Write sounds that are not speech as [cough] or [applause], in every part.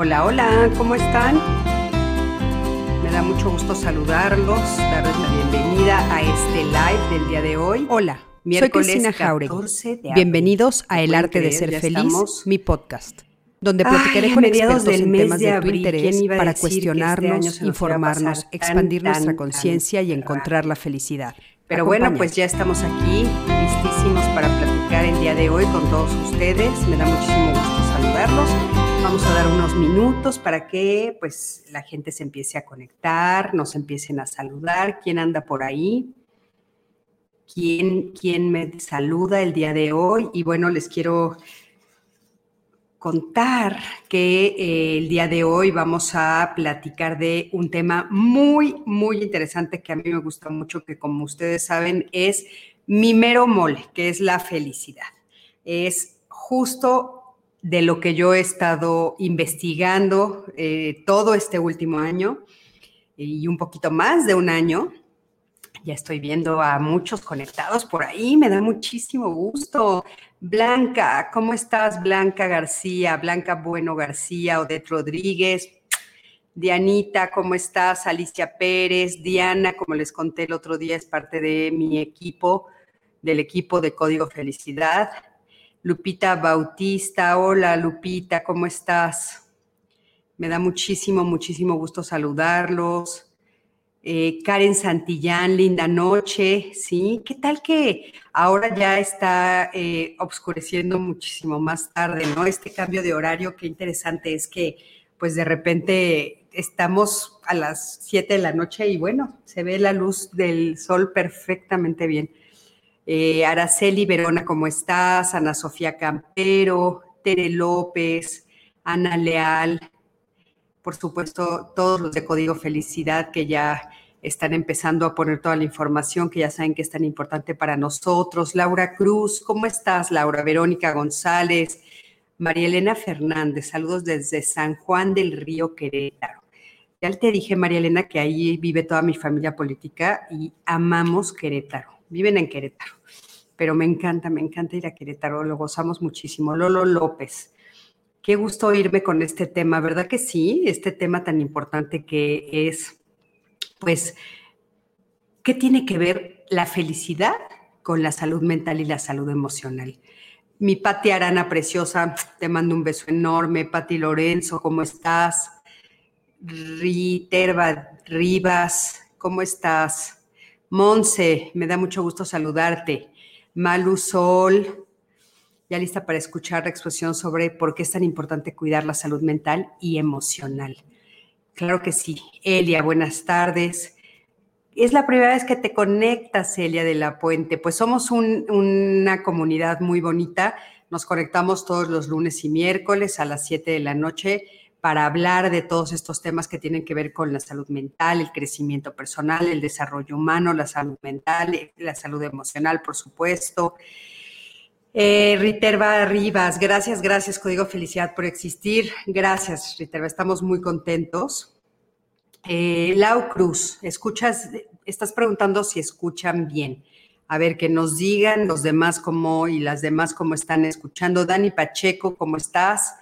Hola, hola, ¿cómo están? Me da mucho gusto saludarlos, darles la bienvenida a este live del día de hoy. Hola, soy Cristina Jauregui. Bienvenidos a El Arte de Ser Feliz, mi podcast, donde platicaré con expertos en temas de, tu interés para este cuestionarnos, informarnos, expandir nuestra conciencia y encontrar la felicidad. Pero bueno, pues ya estamos aquí, listísimos para platicar el día de hoy con todos ustedes. Me da muchísimo gusto saludarlos. Vamos a dar unos minutos para que pues la gente se empiece a conectar, nos empiecen a saludar. ¿Quién anda por ahí? ¿Quién, quién me saluda el día de hoy? Y bueno, les quiero contar que eh, el día de hoy vamos a platicar de un tema muy, muy interesante que a mí me gusta mucho, que como ustedes saben es mi mero mole, que es la felicidad. Es justo de lo que yo he estado investigando eh, todo este último año y un poquito más de un año. Ya estoy viendo a muchos conectados por ahí, me da muchísimo gusto. Blanca, ¿cómo estás? Blanca García, Blanca Bueno García, Odette Rodríguez, Dianita, ¿cómo estás? Alicia Pérez, Diana, como les conté el otro día, es parte de mi equipo, del equipo de Código Felicidad. Lupita Bautista, hola Lupita, ¿cómo estás? Me da muchísimo, muchísimo gusto saludarlos. Eh, Karen Santillán, linda noche, ¿sí? ¿Qué tal que ahora ya está eh, obscureciendo muchísimo más tarde, ¿no? Este cambio de horario, qué interesante es que pues de repente estamos a las 7 de la noche y bueno, se ve la luz del sol perfectamente bien. Eh, Araceli Verona, ¿cómo estás? Ana Sofía Campero, Tere López, Ana Leal, por supuesto, todos los de Código Felicidad que ya están empezando a poner toda la información que ya saben que es tan importante para nosotros. Laura Cruz, ¿cómo estás, Laura? Verónica González, María Elena Fernández, saludos desde San Juan del Río Querétaro. Ya te dije, María Elena, que ahí vive toda mi familia política y amamos Querétaro. Viven en Querétaro, pero me encanta, me encanta ir a Querétaro, lo gozamos muchísimo. Lolo López, Qué gusto oírme con este tema, ¿verdad que sí? Este tema tan importante que es, pues, ¿qué tiene que ver la felicidad con la salud mental y la salud emocional? Mi Pati Arana preciosa, te mando un beso enorme. Pati Lorenzo, ¿cómo estás? Riterba Rivas, ¿cómo estás? Monse, me da mucho gusto saludarte. Malu Sol, ya lista para escuchar la exposición sobre por qué es tan importante cuidar la salud mental y emocional. Claro que sí. Elia, buenas tardes. Es la primera vez que te conectas, Elia de la Puente. Pues somos una comunidad muy bonita. Nos conectamos todos los lunes y miércoles a las 7 de la noche para hablar de todos estos temas que tienen que ver con la salud mental, el crecimiento personal, el desarrollo humano, la salud mental, la salud emocional, por supuesto. Eh, Riterva Rivas, gracias, gracias, Código Felicidad por existir. Gracias, Riterva, estamos muy contentos. Eh, Lau Cruz, escuchas, estás preguntando si escuchan bien. A ver, que nos digan los demás cómo y las demás cómo están escuchando. Dani Pacheco, ¿cómo estás?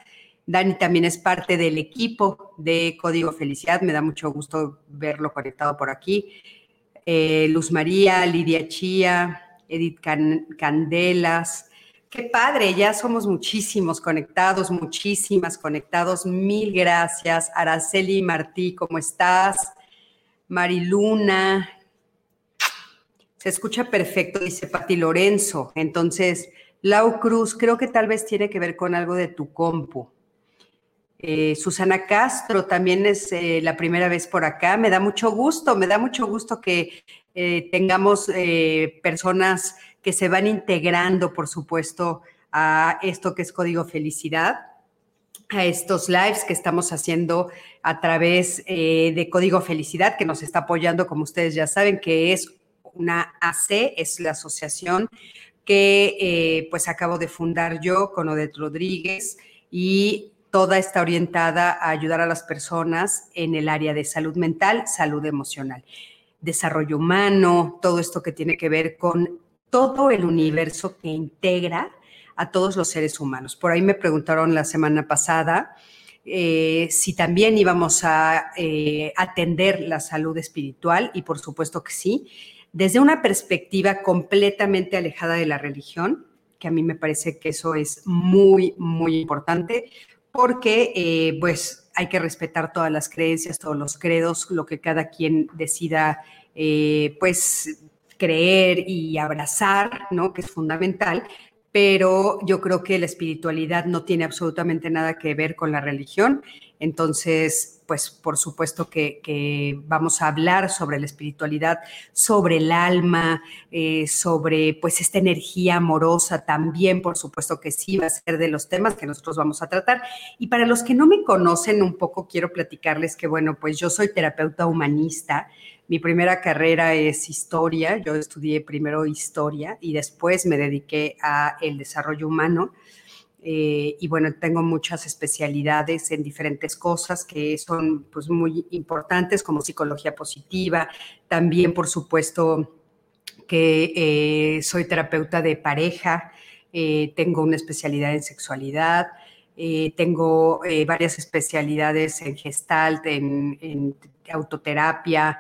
Dani también es parte del equipo de Código Felicidad. Me da mucho gusto verlo conectado por aquí. Eh, Luz María, Lidia Chía, Edith Candelas, Qué padre, ya somos muchísimos conectados, muchísimas conectados. Mil gracias. Araceli Martí, ¿cómo estás? Mariluna. Se escucha perfecto, dice Pati Lorenzo. Entonces, Lau Cruz, creo que tal vez tiene que ver con algo de tu compu. Eh, Susana Castro también es eh, la primera vez por acá. Me da mucho gusto, me da mucho gusto que eh, tengamos personas que se van integrando, por supuesto, a esto que es Código Felicidad, a estos lives que estamos haciendo a través de Código Felicidad, que nos está apoyando, como ustedes ya saben, que es una AC, es la asociación que pues acabo de fundar yo con Odette Rodríguez y toda está orientada a ayudar a las personas en el área de salud mental, salud emocional, desarrollo humano, todo esto que tiene que ver con todo el universo que integra a todos los seres humanos. Por ahí me preguntaron la semana pasada eh, si también íbamos a eh, atender la salud espiritual y por supuesto que sí, desde una perspectiva completamente alejada de la religión, que a mí me parece que eso es muy, muy importante, porque eh, pues hay que respetar todas las creencias, todos los credos, lo que cada quien decida pues creer y abrazar, ¿no? Que es fundamental, pero yo creo que la espiritualidad no tiene absolutamente nada que ver con la religión. Entonces, pues por supuesto que, vamos a hablar sobre la espiritualidad, sobre el alma, eh, sobre pues esta energía amorosa también, por supuesto que sí, va a ser de los temas que nosotros vamos a tratar. Y para los que no me conocen un poco, quiero platicarles que, bueno, pues yo soy terapeuta humanista. Mi primera carrera es historia, yo estudié primero historia y después me dediqué a el desarrollo humano. Eh, y bueno, tengo muchas especialidades en diferentes cosas que son pues muy importantes como psicología positiva, también por supuesto que eh, soy terapeuta de pareja, eh, tengo una especialidad en sexualidad, tengo varias especialidades en gestalt, en, en autoterapia,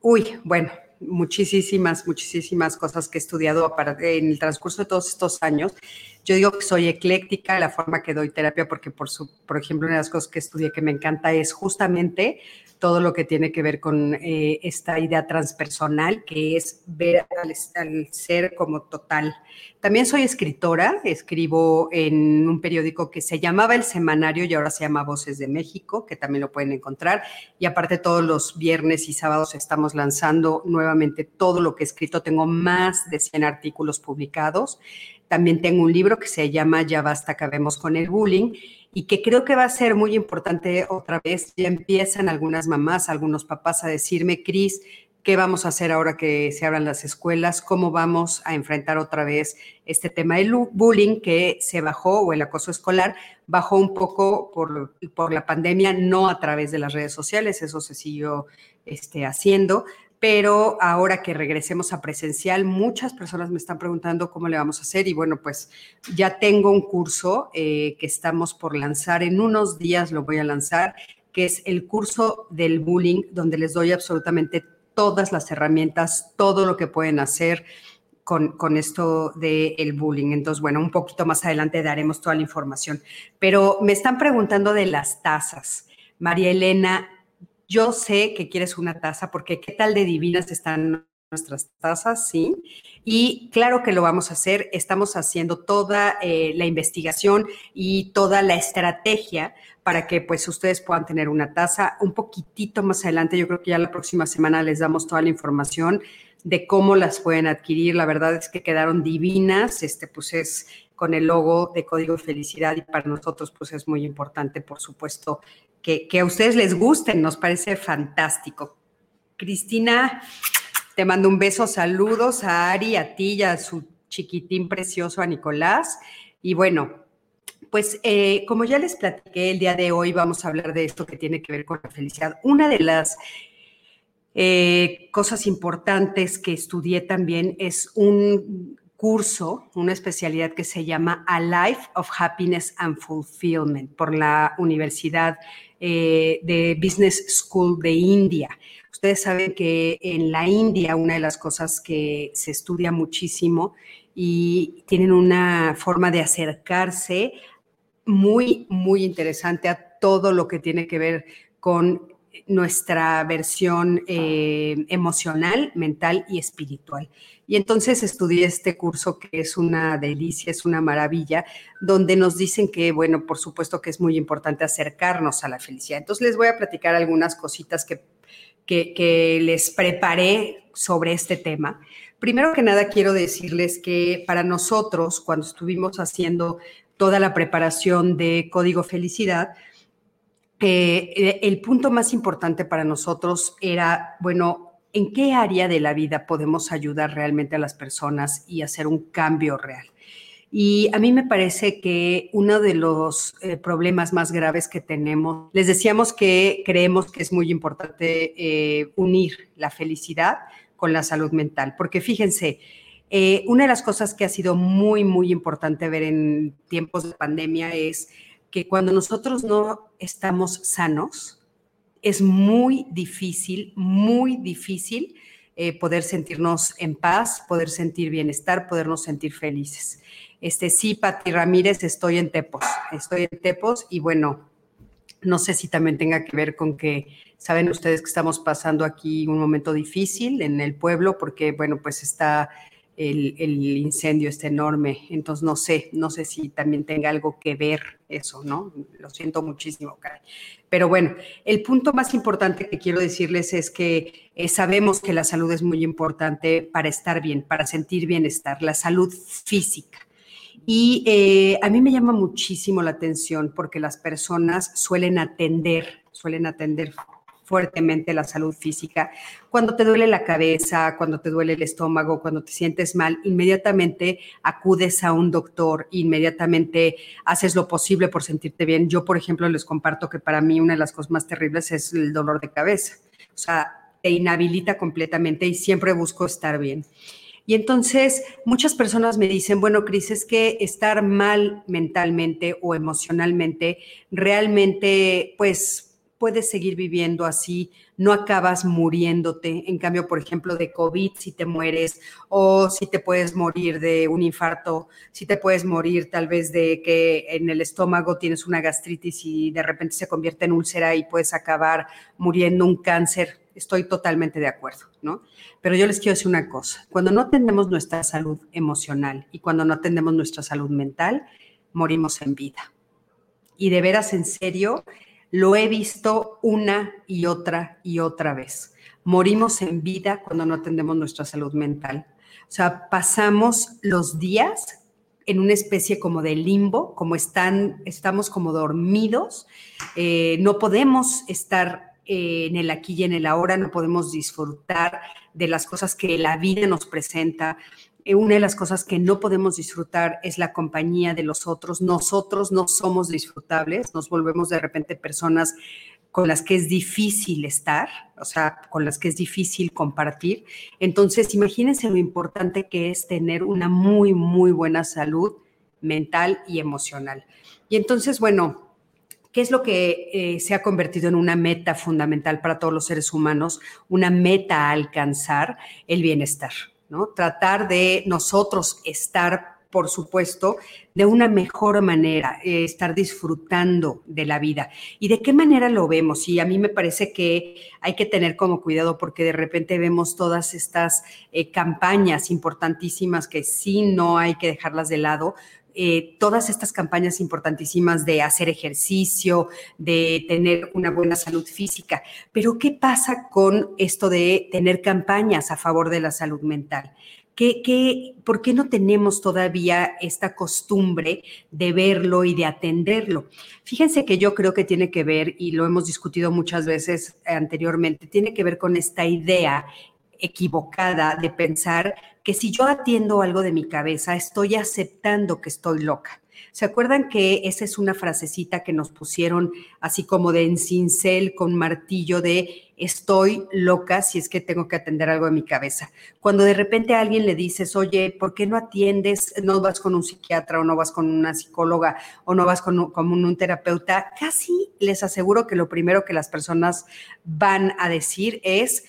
Uy, bueno, muchísimas, muchísimas cosas que he estudiado en el transcurso de todos estos años. Yo digo que soy ecléctica la forma que doy terapia porque, por, su, por ejemplo, una de las cosas que estudié que me encanta es justamente todo lo que tiene que ver con eh, esta idea transpersonal, que es ver al, ser como total. También soy escritora, escribo en un periódico que se llamaba El Semanario y ahora se llama Voces de México, que también lo pueden encontrar. Y aparte todos los viernes y sábados estamos lanzando nuevamente todo lo que he escrito. Tengo más de 100 artículos publicados. También tengo un libro que se llama Ya basta, acabemos con el bullying y que creo que va a ser muy importante otra vez. Ya empiezan algunas mamás, algunos papás a decirme, Cris, ¿qué vamos a hacer ahora que se abran las escuelas? ¿Cómo vamos a enfrentar otra vez este tema del bullying que se bajó o el acoso escolar? Bajó un poco por, por la pandemia, no a través de las redes sociales, eso se siguió este, haciendo, pero ahora que regresemos a presencial, muchas personas me están preguntando cómo le vamos a hacer y bueno, pues ya tengo un curso eh, que estamos por lanzar, en unos días lo voy a lanzar, que es el curso del bullying, donde les doy absolutamente todas las herramientas, todo lo que pueden hacer. Con, con, esto del bullying. Entonces, bueno, un poquito más adelante daremos toda la información. Pero me están preguntando de las tasas. María Elena, yo sé que quieres una taza porque qué tal de divinas están nuestras tazas, ¿sí? Y claro que lo vamos a hacer, estamos haciendo toda eh, la investigación y toda la estrategia para que pues ustedes puedan tener una taza un poquitito más adelante. Yo creo que ya la próxima semana les damos toda la información de cómo las pueden adquirir. La verdad es que quedaron divinas, este pues es con el logo de Código Felicidad y para nosotros pues es muy importante, por supuesto, que, a ustedes les gusten, nos parece fantástico. Cristina, te mando un beso, saludos a Ari, a ti y a su chiquitín precioso, a Nicolás. Y bueno, pues eh, como ya les platiqué el día de hoy, vamos a hablar de esto que tiene que ver con la felicidad. Una de las eh, cosas importantes que estudié también es un curso, una especialidad que se llama A Life of Happiness and Fulfillment por la Universidad eh, de Business School de India. Ustedes saben que en la India una de las cosas que se estudia muchísimo y tienen una forma de acercarse muy, muy interesante a todo lo que tiene que ver con nuestra versión eh, emocional, mental y espiritual. Y entonces estudié este curso que es una delicia, es una maravilla, donde nos dicen que, bueno, por supuesto que es muy importante acercarnos a la felicidad. Entonces les voy a platicar algunas cositas que, que, les preparé sobre este tema. Primero que nada, quiero decirles que para nosotros, cuando estuvimos haciendo toda la preparación de Código Felicidad, eh, el punto más importante para nosotros era, bueno, en qué área de la vida podemos ayudar realmente a las personas y hacer un cambio real. Y a mí me parece que uno de los eh, problemas más graves que tenemos, les decíamos que creemos que es muy importante eh, unir la felicidad con la salud mental, porque fíjense, eh, una de las cosas que ha sido muy, muy importante ver en tiempos de pandemia es que cuando nosotros no estamos sanos, es muy difícil, muy difícil eh, poder sentirnos en paz, poder sentir bienestar, podernos sentir felices. Este, sí, Pati Ramírez, estoy en Tepos, estoy en Tepos y bueno, no sé si también tenga que ver con que saben ustedes que estamos pasando aquí un momento difícil en el pueblo porque, bueno, pues está el, incendio está enorme. Entonces, no sé, no sé si también tenga algo que ver eso, ¿no? Lo siento muchísimo. Pero bueno, el punto más importante que quiero decirles es que eh, sabemos que la salud es muy importante para estar bien, para sentir bienestar, la salud física. Y eh, a mí me llama muchísimo la atención porque las personas suelen atender, suelen atender fuertemente la salud física. Cuando te duele la cabeza, cuando te duele el estómago, cuando te sientes mal, inmediatamente acudes a un doctor, inmediatamente haces lo posible por sentirte bien. Yo, por ejemplo, les comparto que para mí una de las cosas más terribles es el dolor de cabeza. O sea, te inhabilita completamente y siempre busco estar bien. Y entonces muchas personas me dicen, bueno, Cris, es que estar mal mentalmente o emocionalmente realmente, pues puedes seguir viviendo así, no acabas muriéndote. En cambio, por ejemplo, de COVID, si te mueres, o si te puedes morir de un infarto, si te puedes morir tal vez de que en el estómago tienes una gastritis y de repente se convierte en úlcera y puedes acabar muriendo un cáncer. Estoy totalmente de acuerdo, ¿no? Pero yo les quiero decir una cosa, cuando no atendemos nuestra salud emocional y cuando no atendemos nuestra salud mental, morimos en vida. Y de veras, en serio, lo he visto una y otra y otra vez. Morimos en vida cuando no atendemos nuestra salud mental. O sea, pasamos los días en una especie como de limbo, como están, estamos como dormidos, eh, no podemos estar eh, en el aquí y en el ahora, no podemos disfrutar de las cosas que la vida nos presenta, una de las cosas que no podemos disfrutar es la compañía de los otros. Nosotros no somos disfrutables, nos volvemos de repente personas con las que es difícil estar, o sea, con las que es difícil compartir. Entonces, imagínense lo importante que es tener una muy, muy buena salud mental y emocional. Y entonces, bueno, ¿qué es lo que eh, se ha convertido en una meta fundamental para todos los seres humanos? Una meta a alcanzar, el bienestar. Tratar de nosotros estar, por supuesto, de una mejor manera, eh, estar disfrutando de la vida. ¿Y de qué manera lo vemos? Y a mí me parece que hay que tener como cuidado porque de repente vemos todas estas eh, campañas importantísimas que sí no hay que dejarlas de lado, eh, todas estas campañas importantísimas de hacer ejercicio, de tener una buena salud física. Pero ¿qué pasa con esto de tener campañas a favor de la salud mental? ¿Qué, por qué no tenemos todavía esta costumbre de verlo y de atenderlo? Fíjense que yo creo que tiene que ver, y lo hemos discutido muchas veces anteriormente, tiene que ver con esta idea equivocada de pensar que si yo atiendo algo de mi cabeza, estoy aceptando que estoy loca. ¿Se acuerdan que esa es una frasecita que nos pusieron así como de encincel con martillo de estoy loca si es que tengo que atender algo de mi cabeza? Cuando de repente a alguien le dices, oye, ¿por qué no atiendes, no vas con un psiquiatra o no vas con una psicóloga o no vas con un, un terapeuta? Casi les aseguro que lo primero que las personas van a decir es,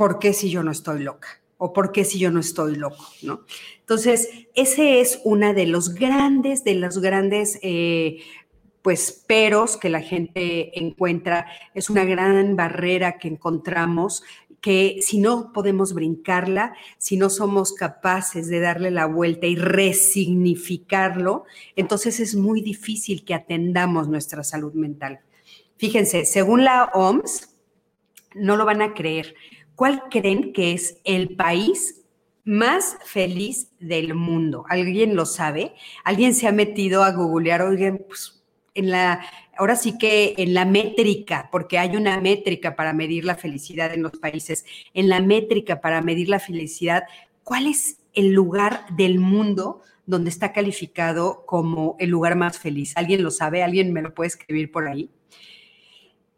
¿por qué si yo no estoy loca? ¿O por qué si yo no estoy loco? ¿no? Entonces, ese es una de los grandes, de los grandes, eh, pues, peros que la gente encuentra. Es una gran barrera que encontramos que si no podemos brincarla, si no somos capaces de darle la vuelta y resignificarlo, entonces es muy difícil que atendamos nuestra salud mental. Fíjense, según la OMS, no lo van a creer, ¿cuál creen que es el país más feliz del mundo? ¿Alguien lo sabe? ¿Alguien se ha metido a googlear? Oigan, pues en la, ahora sí que en la métrica, porque hay una métrica para medir la felicidad en los países, en la métrica para medir la felicidad, ¿cuál es el lugar del mundo donde está calificado como el lugar más feliz? ¿Alguien lo sabe? ¿Alguien me lo puede escribir por ahí?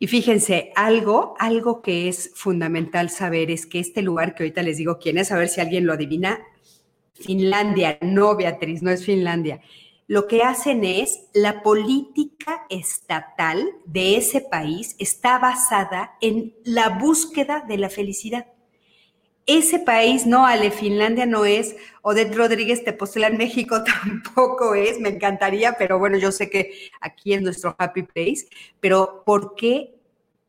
Y fíjense, algo, algo que es fundamental saber es que este lugar que ahorita les digo quién es, a ver si alguien lo adivina, Finlandia, no Beatriz, no es Finlandia. lo que hacen es la política estatal de ese país está basada en la búsqueda de la felicidad. Ese país, no, Ale, Finlandia no es, Odette Rodríguez Tepoztlán México [laughs] tampoco es, me encantaría, pero bueno, yo sé que aquí es nuestro happy place, pero ¿por qué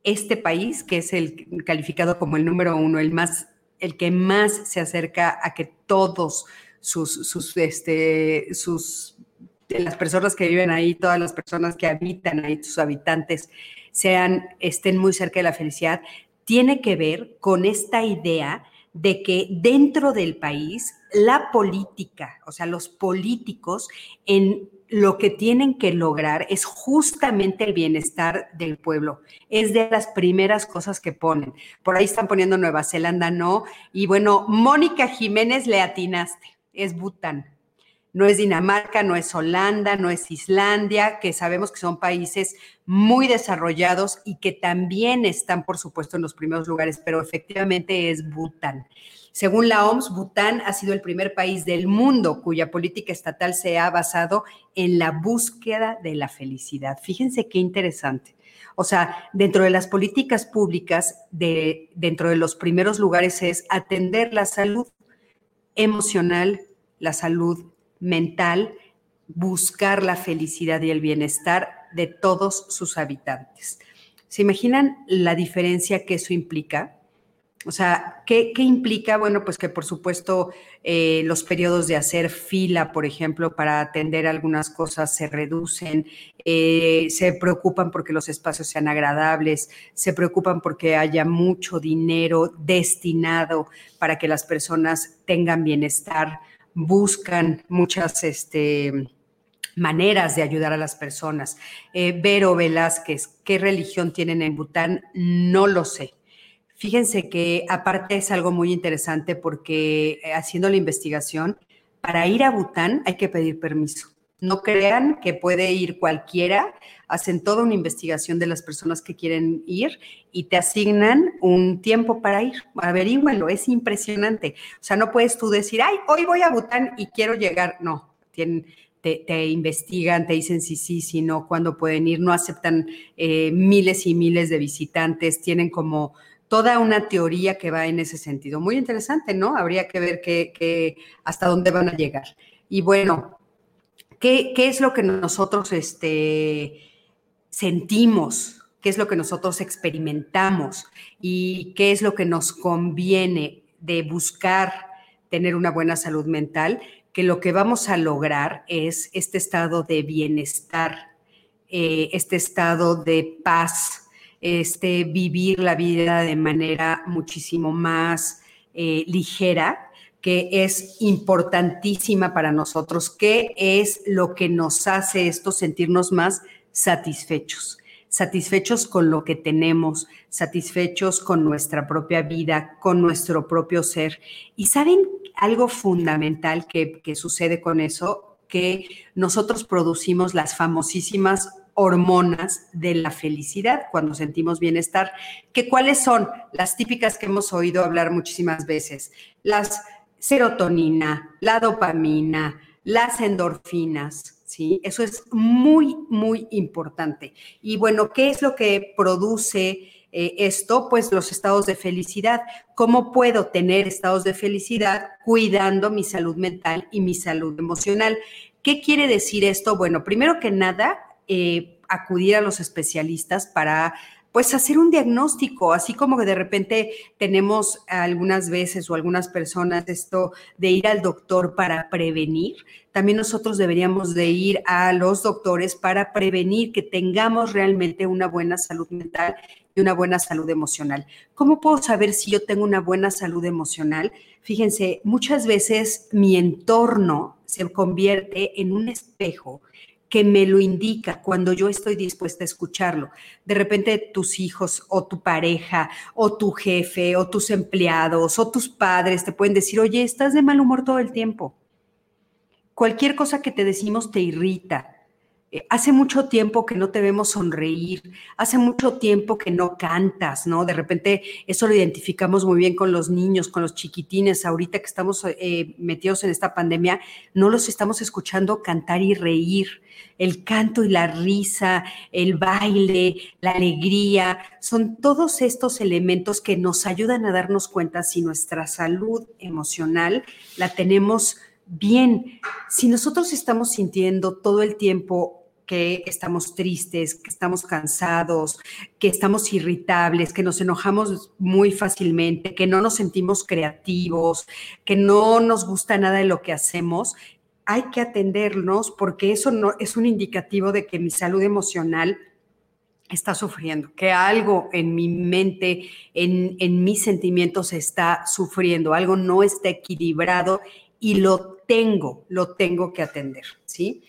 este país, que es el calificado como el número uno, el más, el que más se acerca a que todos sus, sus, este, sus, las personas que viven ahí, todas las personas que habitan ahí, sus habitantes, sean, estén muy cerca de la felicidad, tiene que ver con esta idea de que dentro del país la política, o sea, los políticos en lo que tienen que lograr es justamente el bienestar del pueblo. Es de las primeras cosas que ponen. Por ahí están poniendo Nueva Zelanda, no. Y bueno, Mónica Jiménez le atinaste, es Bután. No es Dinamarca, no es Holanda, no es Islandia, que sabemos que son países muy desarrollados y que también están, por supuesto, en los primeros lugares, pero efectivamente es Bután. Según la OMS, Bután ha sido el primer país del mundo cuya política estatal se ha basado en la búsqueda de la felicidad. Fíjense qué interesante. O sea, dentro de las políticas públicas, de, dentro de los primeros lugares es atender la salud emocional, la salud mental, buscar la felicidad y el bienestar de todos sus habitantes. ¿Se imaginan la diferencia que eso implica? O sea, ¿qué, implica? Bueno, pues que por supuesto eh, los periodos de hacer fila, por ejemplo, para atender algunas cosas se reducen, eh, se preocupan porque los espacios sean agradables, se preocupan porque haya mucho dinero destinado para que las personas tengan bienestar, buscan muchas este, maneras de ayudar a las personas. Eh, Vero Velázquez, ¿qué religión tienen en Bután? No lo sé Fíjense que aparte es algo muy interesante porque eh, haciendo la investigación, para ir a Bután hay que pedir permiso. No crean que puede ir cualquiera, hacen toda una investigación de las personas que quieren ir y te asignan un tiempo para ir. Averígüenlo, es impresionante. O sea, no puedes tú decir, ay, hoy voy a Bután y quiero llegar. No, te, investigan, te dicen si sí, si no, cuándo pueden ir, no aceptan eh, miles y miles de visitantes, tienen como toda una teoría que va en ese sentido. Muy interesante, ¿no? Habría que ver qué, hasta dónde van a llegar. Y bueno, ¿qué, es lo que nosotros este, sentimos? ¿Qué es lo que nosotros experimentamos? ¿Y qué es lo que nos conviene de buscar tener una buena salud mental? Que lo que vamos a lograr es este estado de bienestar, eh, este estado de paz, este, vivir la vida de manera muchísimo más eh, ligera, que es importantísima para nosotros, que es lo que nos hace esto sentirnos más satisfechos, satisfechos con lo que tenemos, satisfechos con nuestra propia vida, con nuestro propio ser. Y saben algo fundamental que, que sucede con eso, que nosotros producimos las famosísimas hormonas de la felicidad cuando sentimos bienestar, que cuáles son las típicas que hemos oído hablar muchísimas veces, las serotonina, la dopamina, las endorfinas, ¿sí? Eso es muy, muy importante. Y bueno, ¿qué es lo que produce eh, esto? Pues los estados de felicidad. ¿Cómo puedo tener estados de felicidad cuidando mi salud mental y mi salud emocional? ¿Qué quiere decir esto? Bueno, primero que nada, eh, acudir a los especialistas para pues hacer un diagnóstico, así como que de repente tenemos algunas veces o algunas personas esto de ir al doctor para prevenir, también nosotros deberíamos de ir a los doctores para prevenir que tengamos realmente una buena salud mental y una buena salud emocional. ¿Cómo puedo saber si yo tengo una buena salud emocional? Fíjense, muchas veces mi entorno se convierte en un espejo que me lo indica cuando yo estoy dispuesta a escucharlo. De repente tus hijos o tu pareja o tu jefe o tus empleados o tus padres te pueden decir, oye, estás de mal humor todo el tiempo. Cualquier cosa que te decimos te irrita. Eh, hace mucho tiempo que no te vemos sonreír, hace mucho tiempo que no cantas, ¿no? De repente eso lo identificamos muy bien con los niños, con los chiquitines. Ahorita que estamos eh, metidos en esta pandemia, no los estamos escuchando cantar y reír. El canto y la risa, el baile, la alegría, son todos estos elementos que nos ayudan a darnos cuenta si nuestra salud emocional la tenemos bien. Si nosotros estamos sintiendo todo el tiempo que estamos tristes, que estamos cansados, que estamos irritables, que nos enojamos muy fácilmente, que no nos sentimos creativos, que no nos gusta nada de lo que hacemos, hay que atendernos porque eso no es un indicativo de que mi salud emocional está sufriendo, que algo en mi mente, en, en mis sentimientos está sufriendo, algo no está equilibrado y lo tengo, lo tengo que atender, ¿sí?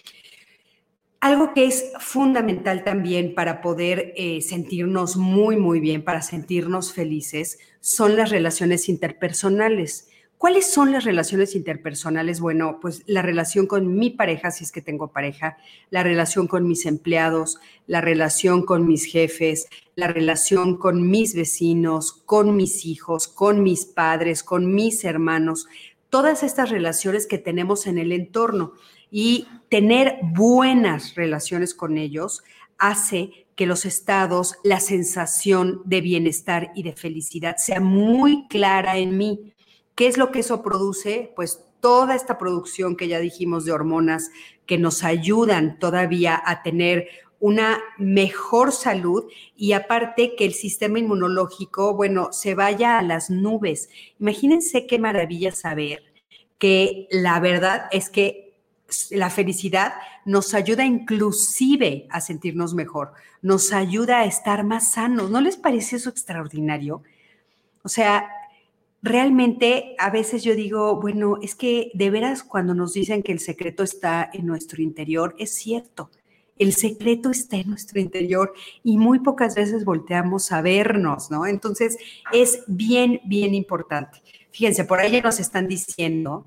Algo que es fundamental también para poder eh, sentirnos muy, muy bien, para sentirnos felices, son las relaciones interpersonales. ¿Cuáles son las relaciones interpersonales? Bueno, pues la relación con mi pareja, si es que tengo pareja, la relación con mis empleados, la relación con mis jefes, la relación con mis vecinos, con mis hijos, con mis padres, con mis hermanos, todas estas relaciones que tenemos en el entorno y tener buenas relaciones con ellos hace que los estados, la sensación de bienestar y de felicidad sea muy clara en mí. ¿Qué es lo que eso produce? Pues toda esta producción que ya dijimos de hormonas que nos ayudan todavía a tener una mejor salud y aparte que el sistema inmunológico, bueno, se vaya a las nubes. Imagínense qué maravilla saber que la verdad es que la felicidad nos ayuda inclusive a sentirnos mejor, nos ayuda a estar más sanos. ¿No les parece eso extraordinario? O sea, realmente a veces yo digo, bueno, es que de veras cuando nos dicen que el secreto está en nuestro interior, es cierto. El secreto está en nuestro interior y muy pocas veces volteamos a vernos, ¿no? Entonces es bien, bien importante. Fíjense, por ahí nos están diciendo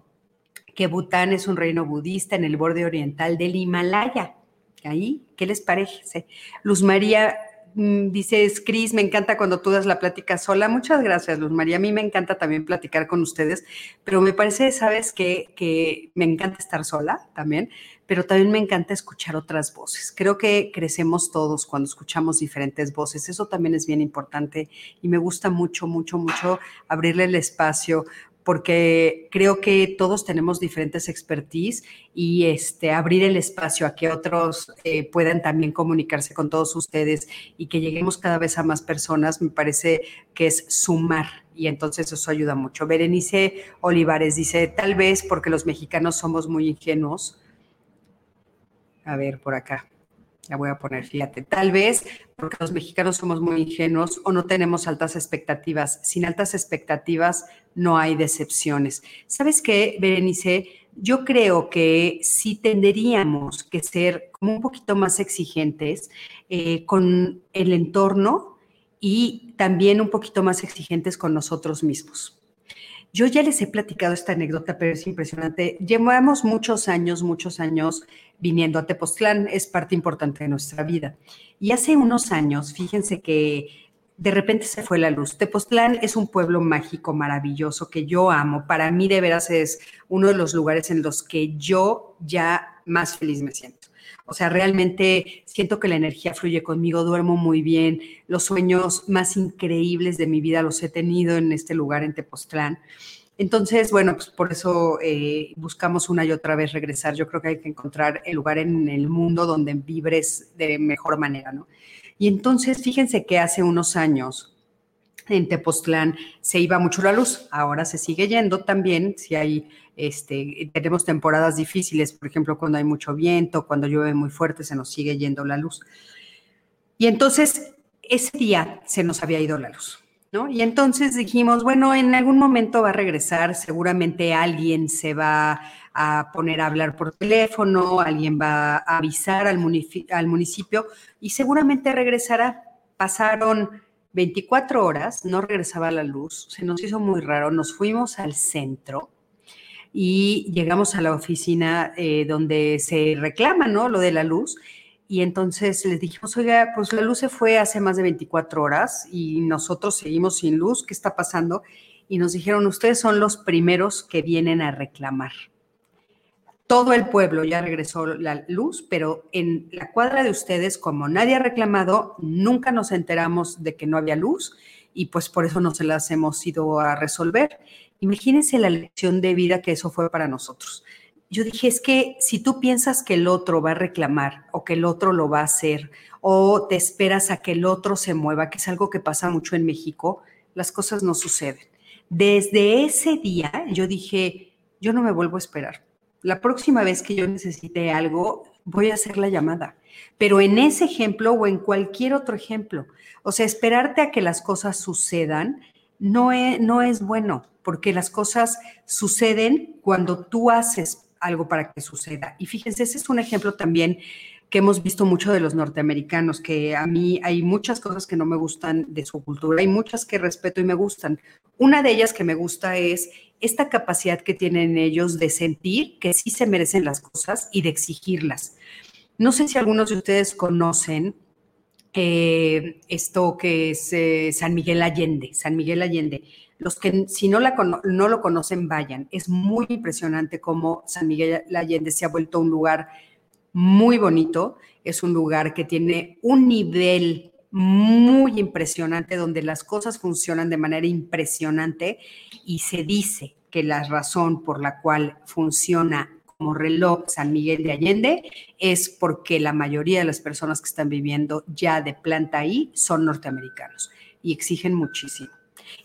que Bután es un reino budista en el borde oriental del Himalaya. Ahí, ¿qué les parece? Luz María mm, dice, Cris, me encanta cuando tú das la plática sola. Muchas gracias, Luz María. A mí me encanta también platicar con ustedes, pero me parece, sabes, que, que me encanta estar sola también, pero también me encanta escuchar otras voces. Creo que crecemos todos cuando escuchamos diferentes voces. Eso también es bien importante y me gusta mucho, mucho, mucho abrirle el espacio porque creo que todos tenemos diferentes expertise y este, abrir el espacio a que otros eh, puedan también comunicarse con todos ustedes y que lleguemos cada vez a más personas, me parece que es sumar y entonces eso ayuda mucho. Berenice Olivares dice, tal vez porque los mexicanos somos muy ingenuos. A ver, por acá. La voy a poner, fíjate, tal vez porque los mexicanos somos muy ingenuos o no tenemos altas expectativas. Sin altas expectativas no hay decepciones. ¿Sabes qué, Berenice? Yo creo que sí tendríamos que ser como un poquito más exigentes eh, con el entorno y también un poquito más exigentes con nosotros mismos. Yo ya les he platicado esta anécdota, pero es impresionante. Llevamos muchos años, muchos años viniendo a Tepoztlán, es parte importante de nuestra vida. Y hace unos años, fíjense que de repente se fue la luz. Tepoztlán es un pueblo mágico, maravilloso, que yo amo. Para mí, de veras, es uno de los lugares en los que yo ya más feliz me siento. O sea, realmente siento que la energía fluye conmigo, duermo muy bien, los sueños más increíbles de mi vida los he tenido en este lugar, en Tepoztlán. Entonces, bueno, pues por eso eh, buscamos una y otra vez regresar. Yo creo que hay que encontrar el lugar en el mundo donde vibres de mejor manera, ¿no? Y entonces, fíjense que hace unos años en Tepoztlán se iba mucho la luz, ahora se sigue yendo también, si hay, este, tenemos temporadas difíciles, por ejemplo, cuando hay mucho viento, cuando llueve muy fuerte, se nos sigue yendo la luz. Y entonces, ese día se nos había ido la luz. Y entonces dijimos, bueno, en algún momento va a regresar, seguramente alguien se va a poner a hablar por teléfono, alguien va a avisar al, al municipio y seguramente regresará. Pasaron 24 horas, no regresaba la luz, se nos hizo muy raro, nos fuimos al centro y llegamos a la oficina eh, donde se reclama, ¿no? Lo de la luz y entonces les dijimos, oiga, pues la luz se fue hace más de 24 horas y nosotros seguimos sin luz, ¿qué está pasando? Y nos dijeron, ustedes son los primeros que vienen a reclamar. Todo el pueblo ya regresó la luz, pero en la cuadra de ustedes, como nadie ha reclamado, nunca nos enteramos de que no había luz y pues por eso no se las hemos ido a resolver. Imagínense la lección de vida que eso fue para nosotros yo dije, es que si tú piensas que el otro va a reclamar o que el otro lo va a hacer o te esperas a que el otro se mueva, que es algo que pasa mucho en México, las cosas no suceden. Desde ese día yo dije, yo no me vuelvo a esperar. La próxima vez que yo necesite algo, voy a hacer la llamada. Pero en ese ejemplo o en cualquier otro ejemplo, o sea, esperarte a que las cosas sucedan no es, no es bueno, porque las cosas suceden cuando tú haces algo para que suceda. Y fíjense, ese es un ejemplo también que hemos visto mucho de los norteamericanos, que a mí hay muchas cosas que no me gustan de su cultura, hay muchas que respeto y me gustan. Una de ellas que me gusta es esta capacidad que tienen ellos de sentir que sí se merecen las cosas y de exigirlas. No sé si algunos de ustedes conocen eh, esto que es eh, San Miguel Allende. San Miguel Allende los que si no, la, no lo conocen, vayan. Es muy impresionante cómo San Miguel Allende se ha vuelto un lugar muy bonito. Es un lugar que tiene un nivel muy impresionante donde las cosas funcionan de manera impresionante y se dice que la razón por la cual funciona como reloj San Miguel de Allende es porque la mayoría de las personas que están viviendo ya de planta ahí son norteamericanos y exigen muchísimo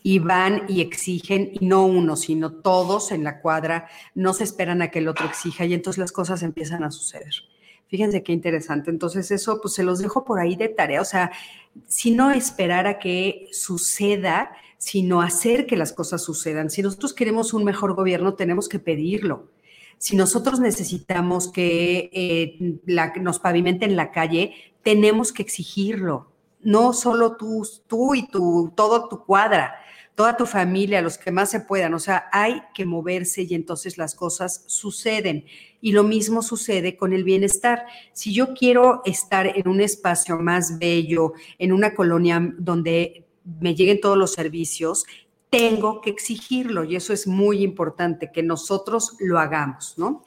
y van y exigen, y no uno, sino todos en la cuadra, no se esperan a que el otro exija y entonces las cosas empiezan a suceder. Fíjense qué interesante. Entonces eso pues se los dejo por ahí de tarea, o sea, si no esperar a que suceda, sino hacer que las cosas sucedan. Si nosotros queremos un mejor gobierno, tenemos que pedirlo. Si nosotros necesitamos que eh, nos pavimenten la calle, tenemos que exigirlo no solo tú, tú y tu, todo tu cuadra, toda tu familia, los que más se puedan. O sea, hay que moverse y entonces las cosas suceden. Y lo mismo sucede con el bienestar. Si yo quiero estar en un espacio más bello, en una colonia donde me lleguen todos los servicios, tengo que exigirlo y eso es muy importante, que nosotros lo hagamos, ¿no?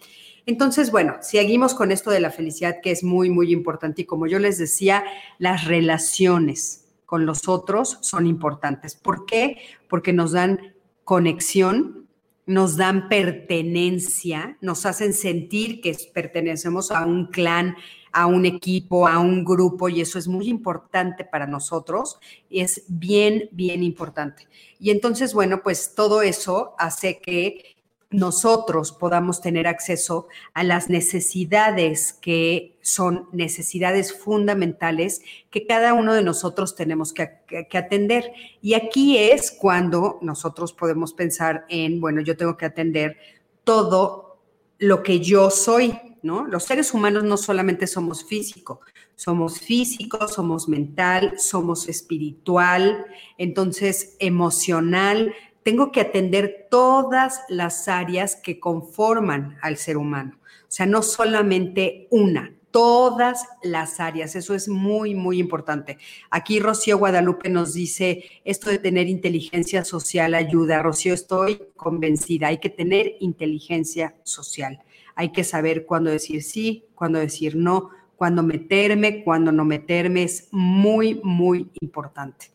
Entonces, bueno, seguimos con esto de la felicidad que es muy, muy importante y como yo les decía, las relaciones con los otros son importantes. ¿Por qué? Porque nos dan conexión, nos dan pertenencia, nos hacen sentir que pertenecemos a un clan, a un equipo, a un grupo, y eso es muy importante para nosotros, es bien, bien importante. Y entonces, bueno, pues todo eso hace que nosotros podamos tener acceso a las necesidades que son necesidades fundamentales que cada uno de nosotros tenemos que, atender. Y aquí es cuando nosotros podemos pensar en, bueno, yo tengo que atender todo lo que yo soy, Los seres humanos no solamente somos físicos, somos físicos, somos mental, somos espiritual, entonces emocional, tengo que atender todas las áreas que conforman al ser humano. O sea, no solamente una, todas las áreas. Eso es muy, muy importante. Aquí Rocío Guadalupe nos dice, esto de tener inteligencia social ayuda. Rocío, estoy convencida, hay que tener inteligencia social. Hay que saber cuándo decir sí, cuándo decir no, cuándo meterme, cuándo no meterme. Es muy, muy importante.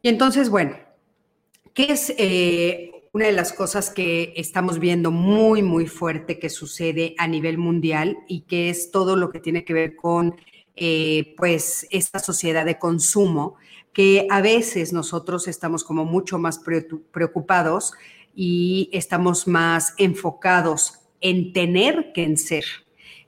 Y entonces, bueno, ¿Qué es eh, una de las cosas que estamos viendo muy, muy fuerte que sucede a nivel mundial y que es todo lo que tiene que ver con eh, pues esta sociedad de consumo, que a veces nosotros estamos como mucho más preocupados y estamos más enfocados en tener que en ser.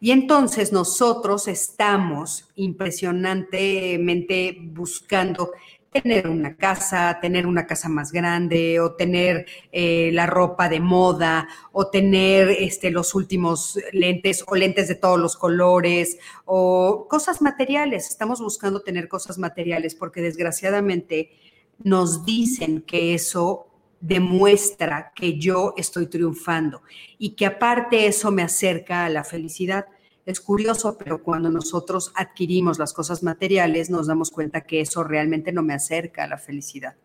Y entonces nosotros estamos impresionantemente buscando tener una casa, tener una casa más grande o tener eh, la ropa de moda o tener este, los últimos lentes o lentes de todos los colores o cosas materiales. Estamos buscando tener cosas materiales porque desgraciadamente nos dicen que eso demuestra que yo estoy triunfando y que aparte eso me acerca a la felicidad. Es curioso, pero cuando nosotros adquirimos las cosas materiales, nos damos cuenta que eso realmente no me acerca a la felicidad.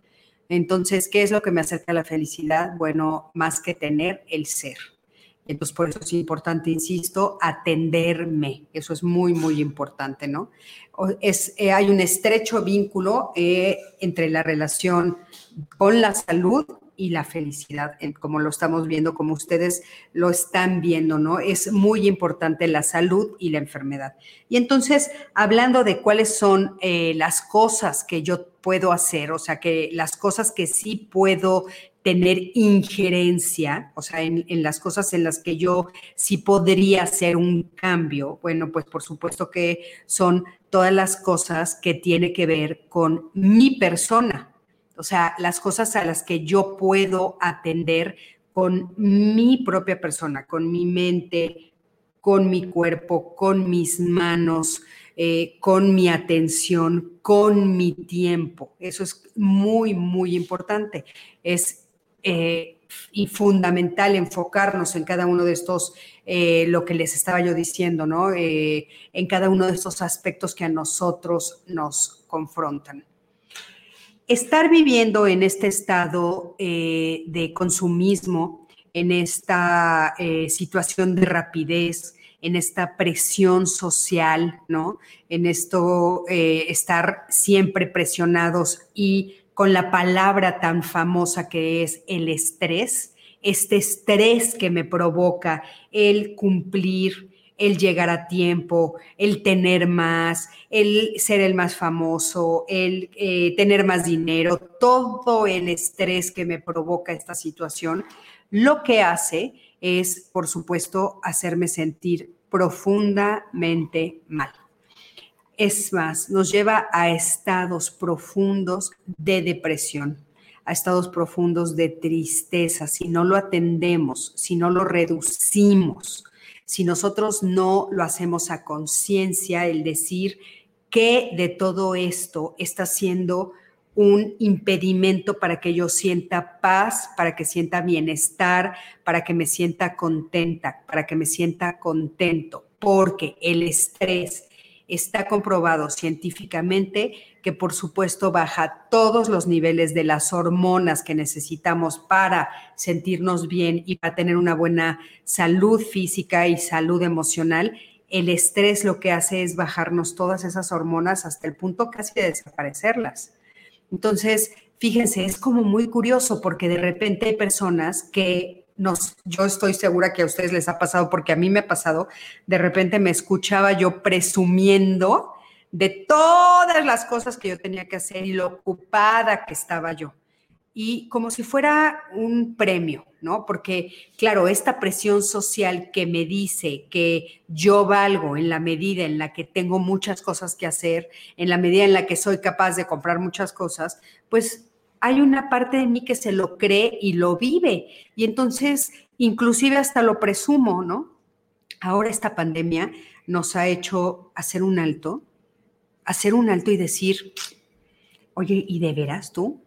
Entonces, ¿qué es lo que me acerca a la felicidad? Bueno, más que tener el ser. Entonces, por eso es importante, insisto, atenderme. Eso es muy, muy importante, ¿no? Es, eh, hay un estrecho vínculo eh, entre la relación con la salud y la felicidad, como lo estamos viendo, como ustedes lo están viendo, ¿no? Es muy importante la salud y la enfermedad. Y entonces, hablando de cuáles son eh, las cosas que yo puedo hacer, o sea, que las cosas que sí puedo tener injerencia, o sea, en, en, las cosas en las que yo sí podría hacer un cambio, bueno, pues por supuesto que son todas las cosas que tiene que ver con mi persona, o sea, las cosas a las que yo puedo atender con mi propia persona, con mi mente, con mi cuerpo, con mis manos, eh, con mi atención, con mi tiempo. Eso es muy, muy importante. Es eh, y fundamental enfocarnos en cada uno de estos, eh, lo que les estaba yo diciendo, ¿no? en cada uno de estos aspectos que a nosotros nos confrontan estar viviendo en este estado eh, de consumismo, en esta eh, situación de rapidez, en esta presión social, ¿no? En esto, eh, estar siempre presionados y con la palabra tan famosa que es el estrés, este estrés que me provoca el cumplir, el llegar a tiempo, el tener más, el ser el más famoso, el eh, tener más dinero, todo el estrés que me provoca esta situación, lo que hace es, por supuesto, hacerme sentir profundamente mal. Es más, nos lleva a estados profundos de depresión, a estados profundos de tristeza, si no lo atendemos, si no lo reducimos si nosotros no lo hacemos a conciencia, el decir que de todo esto está siendo un impedimento para que yo sienta paz, para que sienta bienestar, para que me sienta contenta, para que me sienta contento, porque el estrés está comprobado científicamente que por supuesto baja todos los niveles de las hormonas que necesitamos para sentirnos bien y para tener una buena salud física y salud emocional. El estrés lo que hace es bajarnos todas esas hormonas hasta el punto casi de desaparecerlas. Entonces, fíjense, es como muy curioso porque de repente hay personas que nos, yo estoy segura que a ustedes les ha pasado porque a mí me ha pasado, de repente me escuchaba yo presumiendo de todas las cosas que yo tenía que hacer y lo ocupada que estaba yo. Y como si fuera un premio, ¿no? Porque, claro, esta presión social que me dice que yo valgo en la medida en la que tengo muchas cosas que hacer, en la medida en la que soy capaz de comprar muchas cosas, pues hay una parte de mí que se lo cree y lo vive. Y entonces, inclusive hasta lo presumo, ¿no? Ahora esta pandemia nos ha hecho hacer un alto hacer un alto y decir, oye, ¿y de veras tú?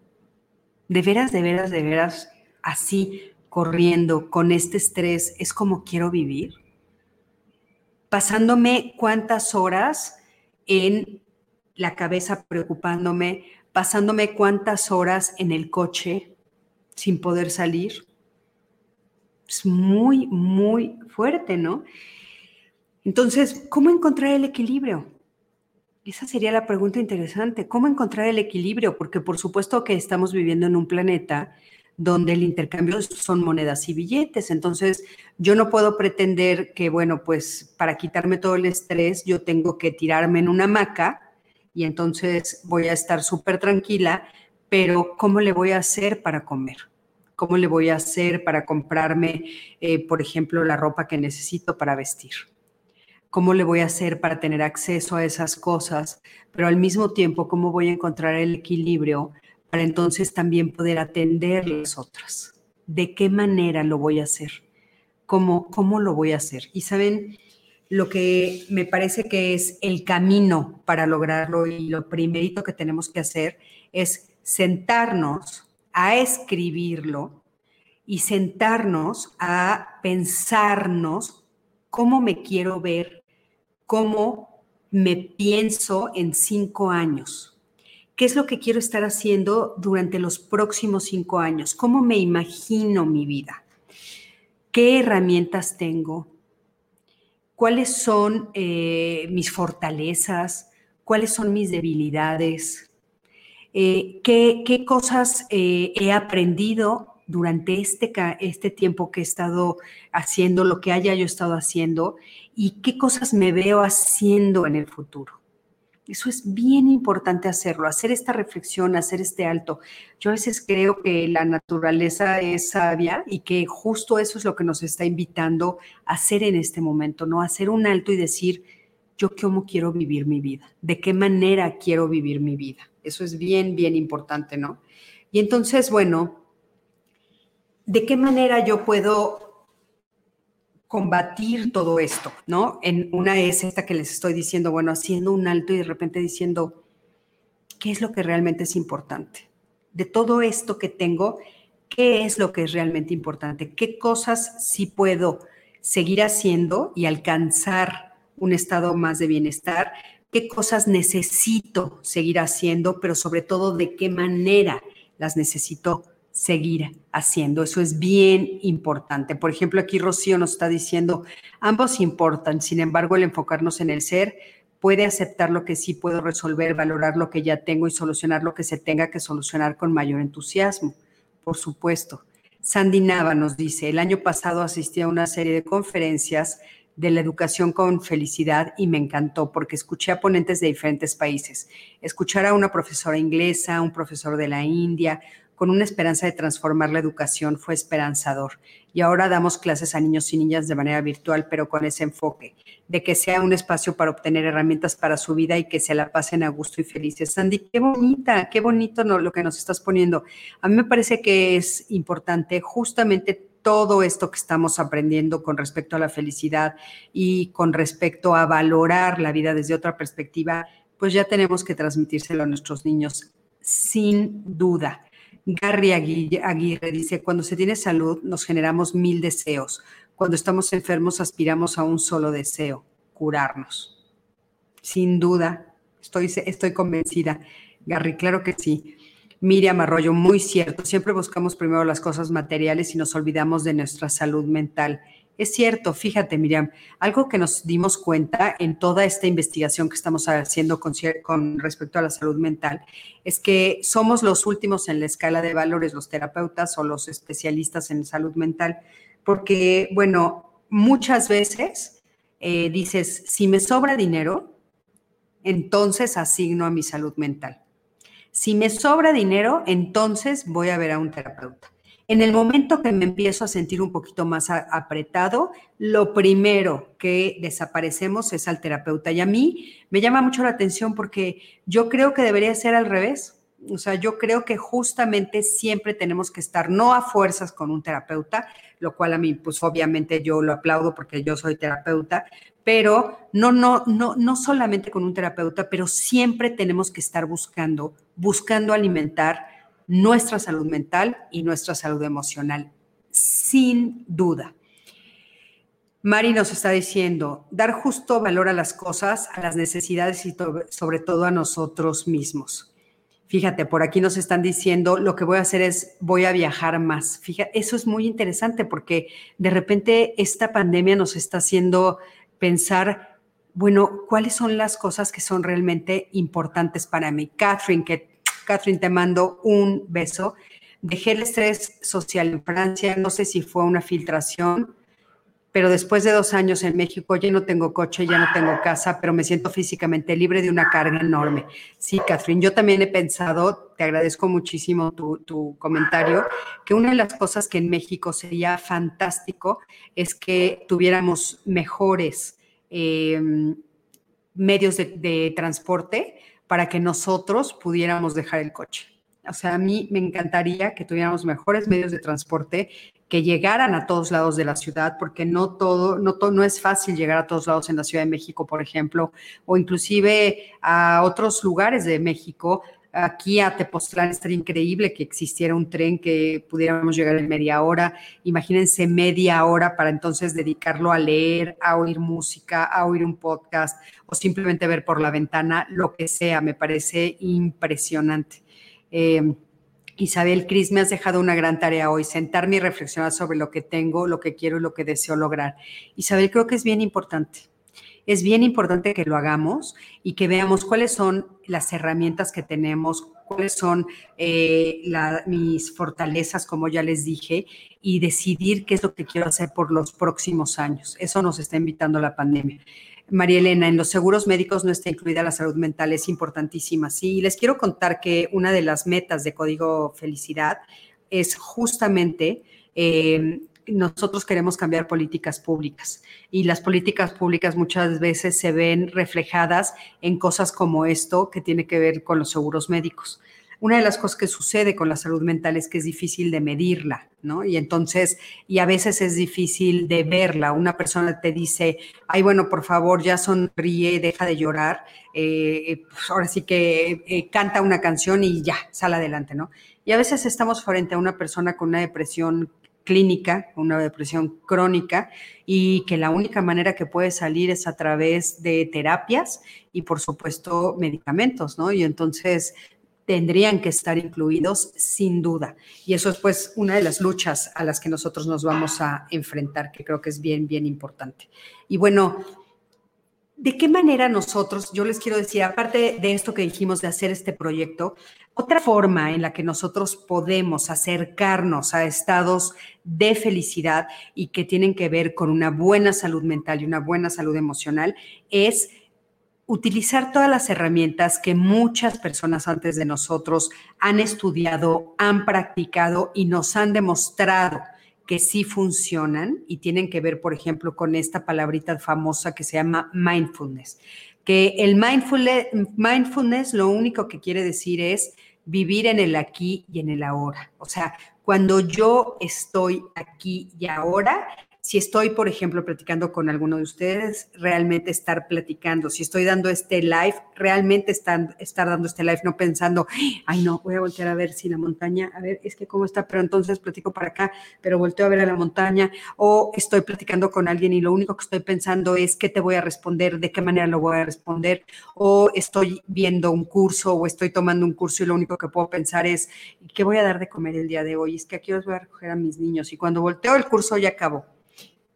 ¿De veras, de veras, de veras, así, corriendo, con este estrés, es como quiero vivir? Pasándome cuántas horas en la cabeza preocupándome, pasándome cuántas horas en el coche sin poder salir. Es muy, muy fuerte, ¿no? Entonces, ¿cómo encontrar el equilibrio? Esa sería la pregunta interesante. ¿Cómo encontrar el equilibrio? Porque por supuesto que estamos viviendo en un planeta donde el intercambio son monedas y billetes. Entonces, yo no puedo pretender que, bueno, pues para quitarme todo el estrés, yo tengo que tirarme en una hamaca y entonces voy a estar súper tranquila, pero ¿cómo le voy a hacer para comer? ¿Cómo le voy a hacer para comprarme, eh, por ejemplo, la ropa que necesito para vestir? Cómo le voy a hacer para tener acceso a esas cosas, pero al mismo tiempo cómo voy a encontrar el equilibrio para entonces también poder atender las otras. ¿De qué manera lo voy a hacer? ¿Cómo, cómo lo voy a hacer? Y saben, lo que me parece que es el camino para lograrlo y lo primerito que tenemos que hacer es sentarnos a escribirlo y sentarnos a pensarnos cómo me quiero ver cómo me pienso en cinco años. ¿Qué es lo que quiero estar haciendo durante los próximos cinco años? ¿Cómo me imagino mi vida? ¿Qué herramientas tengo? ¿Cuáles son eh, mis fortalezas? ¿Cuáles son mis debilidades? Eh, ¿qué, cosas eh, he aprendido durante este, este tiempo que he estado haciendo, lo que haya yo estado haciendo y qué cosas me veo haciendo en el futuro. Eso es bien importante hacerlo, hacer esta reflexión, hacer este alto. Yo a veces creo que la naturaleza es sabia y que justo eso es lo que nos está invitando a hacer en este momento, ¿no? Hacer un alto y decir, yo cómo quiero vivir mi vida, de qué manera quiero vivir mi vida. Eso es bien, bien importante, ¿no? Y entonces, bueno, ¿de qué manera yo puedo combatir todo esto? ¿No? En una es esta que les estoy diciendo, bueno, haciendo un alto y de repente diciendo, ¿qué es lo que realmente es importante? De todo esto que tengo, ¿qué es lo que es realmente importante? ¿Qué cosas sí puedo seguir haciendo y alcanzar un estado más de bienestar? ¿Qué cosas necesito seguir haciendo, pero sobre todo de qué manera las necesito seguir haciendo. Eso es bien importante. Por ejemplo, aquí Rocío nos está diciendo, ambos importan, sin embargo, el enfocarnos en el ser puede aceptar lo que sí puedo resolver, valorar lo que ya tengo y solucionar lo que se tenga que solucionar con mayor entusiasmo. Por supuesto. Sandy Nava nos dice, el año pasado asistí a una serie de conferencias de la educación con felicidad y me encantó porque escuché a ponentes de diferentes países. Escuchar a una profesora inglesa, un profesor de la India, con una esperanza de transformar la educación fue esperanzador. Y ahora damos clases a niños y niñas de manera virtual, pero con ese enfoque, de que sea un espacio para obtener herramientas para su vida y que se la pasen a gusto y felices. Sandy, qué bonita, qué bonito lo que nos estás poniendo. A mí me parece que es importante justamente todo esto que estamos aprendiendo con respecto a la felicidad y con respecto a valorar la vida desde otra perspectiva, pues ya tenemos que transmitírselo a nuestros niños, sin duda. Gary Aguirre dice, cuando se tiene salud nos generamos mil deseos. Cuando estamos enfermos aspiramos a un solo deseo, curarnos. Sin duda, estoy, estoy convencida. Gary, claro que sí. Miriam Arroyo, muy cierto. Siempre buscamos primero las cosas materiales y nos olvidamos de nuestra salud mental. Es cierto, fíjate, Miriam, algo que nos dimos cuenta en toda esta investigación que estamos haciendo con, respecto a la salud mental es que somos los últimos en la escala de valores, los terapeutas o los especialistas en salud mental, porque, bueno, muchas veces eh, dices, si me sobra dinero, entonces asigno a mi salud mental. Si me sobra dinero, entonces voy a ver a un terapeuta. En el momento que me empiezo a sentir un poquito más apretado, lo primero que desaparecemos es al terapeuta. Y a mí me llama mucho la atención porque yo creo que debería ser al revés. O sea, yo creo que justamente siempre tenemos que estar no a fuerzas con un terapeuta, lo cual a mí, pues obviamente yo lo aplaudo porque yo soy terapeuta, pero no, no, no, no solamente con un terapeuta, pero siempre tenemos que estar buscando, buscando alimentar nuestra salud mental y nuestra salud emocional, sin duda. Mari nos está diciendo, dar justo valor a las cosas, a las necesidades y sobre todo a nosotros mismos. Fíjate, por aquí nos están diciendo, lo que voy a hacer es, voy a viajar más. Fíjate, eso es muy interesante porque de repente esta pandemia nos está haciendo pensar, bueno, ¿cuáles son las cosas que son realmente importantes para mí? Catherine, que Catherine, te mando un beso. Dejé el estrés social en Francia, no sé si fue una filtración, pero después de dos años en México ya no tengo coche, ya no tengo casa, pero me siento físicamente libre de una carga enorme. Sí, Catherine, yo también he pensado, te agradezco muchísimo tu, comentario, que una de las cosas que en México sería fantástico es que tuviéramos mejores eh, medios de transporte para que nosotros pudiéramos dejar el coche. O sea, a mí me encantaría que tuviéramos mejores medios de transporte que llegaran a todos lados de la ciudad, porque no todo, no, no es fácil llegar a todos lados en la Ciudad de México, por ejemplo, o inclusive a otros lugares de México. Aquí a Tepoztlán estaría increíble que existiera un tren que pudiéramos llegar en media hora. Imagínense media hora para entonces dedicarlo a leer, a oír música, a oír un podcast o simplemente ver por la ventana, lo que sea. Me parece impresionante. Eh, Isabel Cris, me has dejado una gran tarea hoy, sentarme y reflexionar sobre lo que tengo, lo que quiero y lo que deseo lograr. Isabel, creo que es bien importante. Es bien importante que lo hagamos y que veamos cuáles son las herramientas que tenemos, cuáles son eh, mis fortalezas, como ya les dije, y decidir qué es lo que quiero hacer por los próximos años. Eso nos está invitando la pandemia. María Elena, en los seguros médicos no está incluida la salud mental, es importantísima. Sí, les quiero contar que una de las metas de Código Felicidad es justamente eh, nosotros queremos cambiar políticas públicas y las políticas públicas muchas veces se ven reflejadas en cosas como esto que tiene que ver con los seguros médicos una de las cosas que sucede con la salud mental es que es difícil de medirla, ¿no? Y entonces, y a veces es difícil de verla. Una persona te dice, ay, bueno, por favor, ya sonríe, deja de llorar, eh, pues ahora sí que eh, canta una canción y ya, sale adelante, ¿no? Y a veces estamos frente a una persona con una depresión clínica, una depresión crónica, y que la única manera que puede salir es a través de terapias y, por supuesto, medicamentos, ¿no? Y entonces tendrían que estar incluidos sin duda. Y eso es pues una de las luchas a las que nosotros nos vamos a enfrentar, que creo que es bien, bien importante. Y bueno, ¿de qué manera nosotros, yo les quiero decir, aparte de esto que dijimos de hacer este proyecto, otra forma en la que nosotros podemos acercarnos a estados de felicidad y que tienen que ver con una buena salud mental y una buena salud emocional es utilizar todas las herramientas que muchas personas antes de nosotros han estudiado, han practicado y nos han demostrado que sí funcionan y tienen que ver, por ejemplo, con esta palabrita famosa que se llama mindfulness, que el mindfulness, mindfulness lo único que quiere decir es vivir en el aquí y en el ahora. O sea, cuando yo estoy aquí y ahora, si estoy, por ejemplo, platicando con alguno de ustedes, realmente estar platicando. Si estoy dando este live, realmente estar, estar dando este live, no pensando, ay, no, voy a voltear a ver si la montaña, a ver, es que cómo está, pero entonces platico para acá, pero volteo a ver a la montaña, o estoy platicando con alguien y lo único que estoy pensando es qué te voy a responder, de qué manera lo voy a responder, o estoy viendo un curso o estoy tomando un curso y lo único que puedo pensar es, ¿qué voy a dar de comer el día de hoy? Es que aquí os voy a recoger a mis niños y cuando volteo el curso ya acabó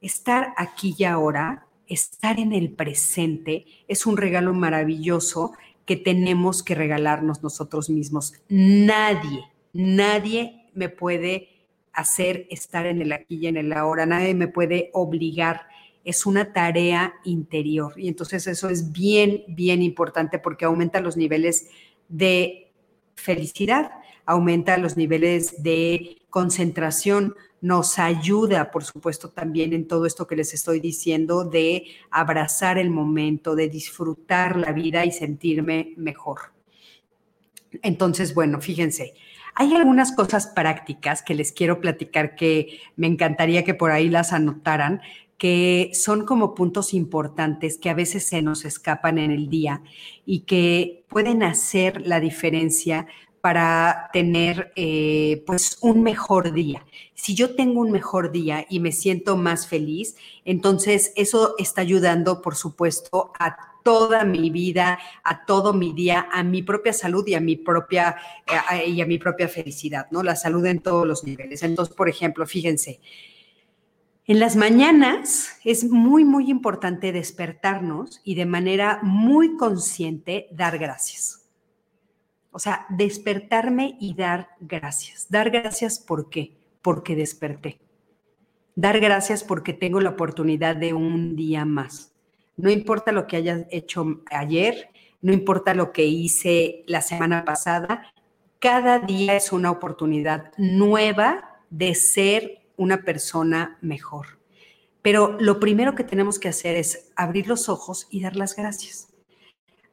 estar aquí y ahora, estar en el presente, es un regalo maravilloso que tenemos que regalarnos nosotros mismos. Nadie, nadie me puede hacer estar en el aquí y en el ahora, nadie me puede obligar. Es una tarea interior y entonces eso es bien, bien importante porque aumenta los niveles de felicidad, aumenta los niveles de concentración, nos ayuda, por supuesto, también en todo esto que les estoy diciendo, de abrazar el momento, de disfrutar la vida y sentirme mejor. Entonces, bueno, fíjense, hay algunas cosas prácticas que les quiero platicar que me encantaría que por ahí las anotaran, que son como puntos importantes que a veces se nos escapan en el día y que pueden hacer la diferencia para tener eh, pues un mejor día. Si yo tengo un mejor día y me siento más feliz, entonces eso está ayudando, por supuesto, a toda mi vida, a todo mi día, a mi propia salud y a mi propia eh, y a mi propia felicidad, ¿no? La salud en todos los niveles. Entonces, por ejemplo, fíjense, en las mañanas es muy, muy importante despertarnos y de manera muy consciente dar gracias. O sea, despertarme y dar gracias. Dar gracias por qué? Porque desperté. Dar gracias porque tengo la oportunidad de un día más. No importa lo que haya hecho ayer, no importa lo que hice la semana pasada, cada día es una oportunidad nueva de ser una persona mejor. Pero lo primero que tenemos que hacer es abrir los ojos y dar las gracias.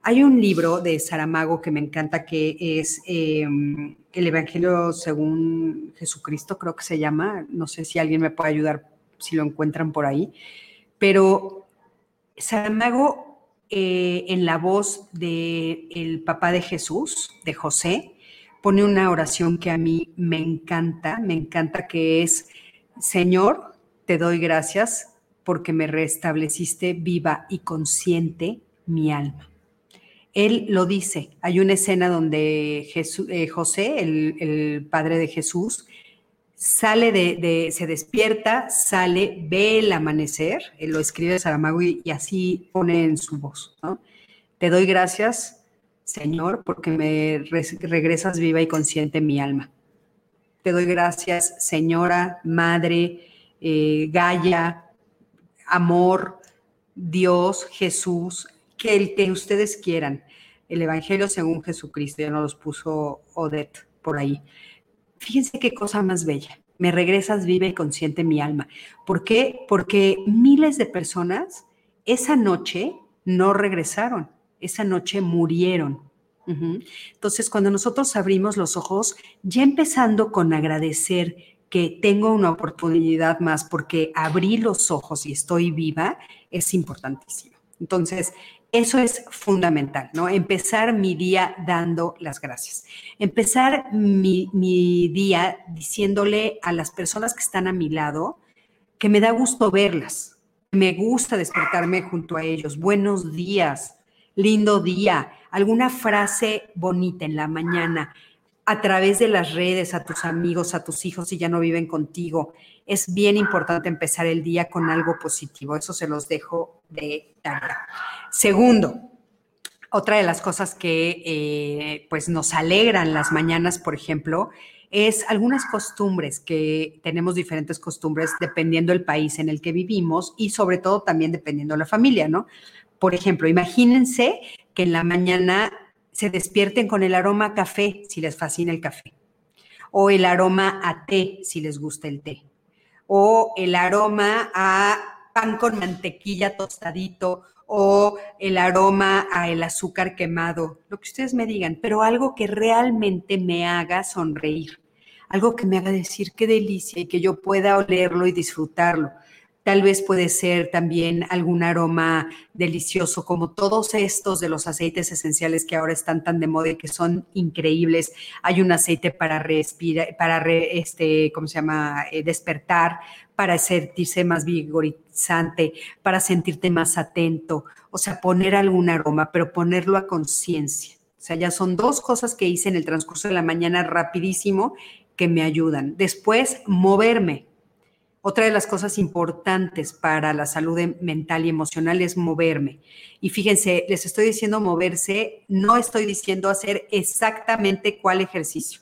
Hay un libro de Saramago que me encanta que es em, El Evangelio según Jesucristo, creo que se llama. No sé si alguien me puede ayudar si lo encuentran por ahí. Pero Saramago eh, en la voz del el papá de Jesús, de José, pone una oración que a mí me encanta, me encanta que es, Señor, te doy gracias porque me restableciste viva y consciente mi alma. Él lo dice. Hay una escena donde eh, José, el, padre de Jesús, sale de, se despierta, sale, ve el amanecer, lo escribe Saramago y, y, así pone en su voz. Te doy gracias, Señor, porque me regresas viva y consciente mi alma. Te doy gracias, Señora, Madre, eh, Gaia, Amor, Dios, Jesús, que el que ustedes quieran. El Evangelio según Jesucristo, ya no los puso Odette por ahí. Fíjense qué cosa más bella. Me regresas viva y consciente mi alma. ¿Por qué? Porque miles de personas esa noche no regresaron, esa noche murieron. Entonces, cuando nosotros abrimos los ojos, ya empezando con agradecer que tengo una oportunidad más porque abrí los ojos y estoy viva, es importantísimo. Entonces, eso es fundamental, ¿no? Empezar mi día dando las gracias. Empezar mi, día diciéndole a las personas que están a mi lado que me da gusto verlas, me gusta despertarme junto a ellos. Buenos días, lindo día, alguna frase bonita en la mañana a través de las redes a tus amigos, a tus hijos si ya no viven contigo. Es bien importante empezar el día con algo positivo. Eso se los dejo de tarea. Segundo, otra de las cosas que eh, pues nos alegran las mañanas, por ejemplo, es algunas costumbres que tenemos diferentes costumbres dependiendo del país en el que vivimos y sobre todo también dependiendo de la familia, ¿no? Por ejemplo, imagínense que en la mañana se despierten con el aroma a café si les fascina el café, o el aroma a té si les gusta el té, o el aroma a pan con mantequilla tostadito o el aroma a el azúcar quemado, lo que ustedes me digan, pero algo que realmente me haga sonreír, algo que me haga decir qué delicia y que yo pueda olerlo y disfrutarlo. Tal vez puede ser también algún aroma delicioso, como todos estos de los aceites esenciales que ahora están tan de moda y que son increíbles. Hay un aceite para respirar, para este, ¿cómo se llama? Eh, despertar, para sentirse más vigorizante, para sentirte más atento. O sea, poner algún aroma, pero ponerlo a conciencia. O sea, ya son dos cosas que hice en el transcurso de la mañana rapidísimo que me ayudan. Después, moverme otra de las cosas importantes para la salud mental y emocional es moverme. Y fíjense, les estoy diciendo moverse, no estoy diciendo hacer exactamente cuál ejercicio.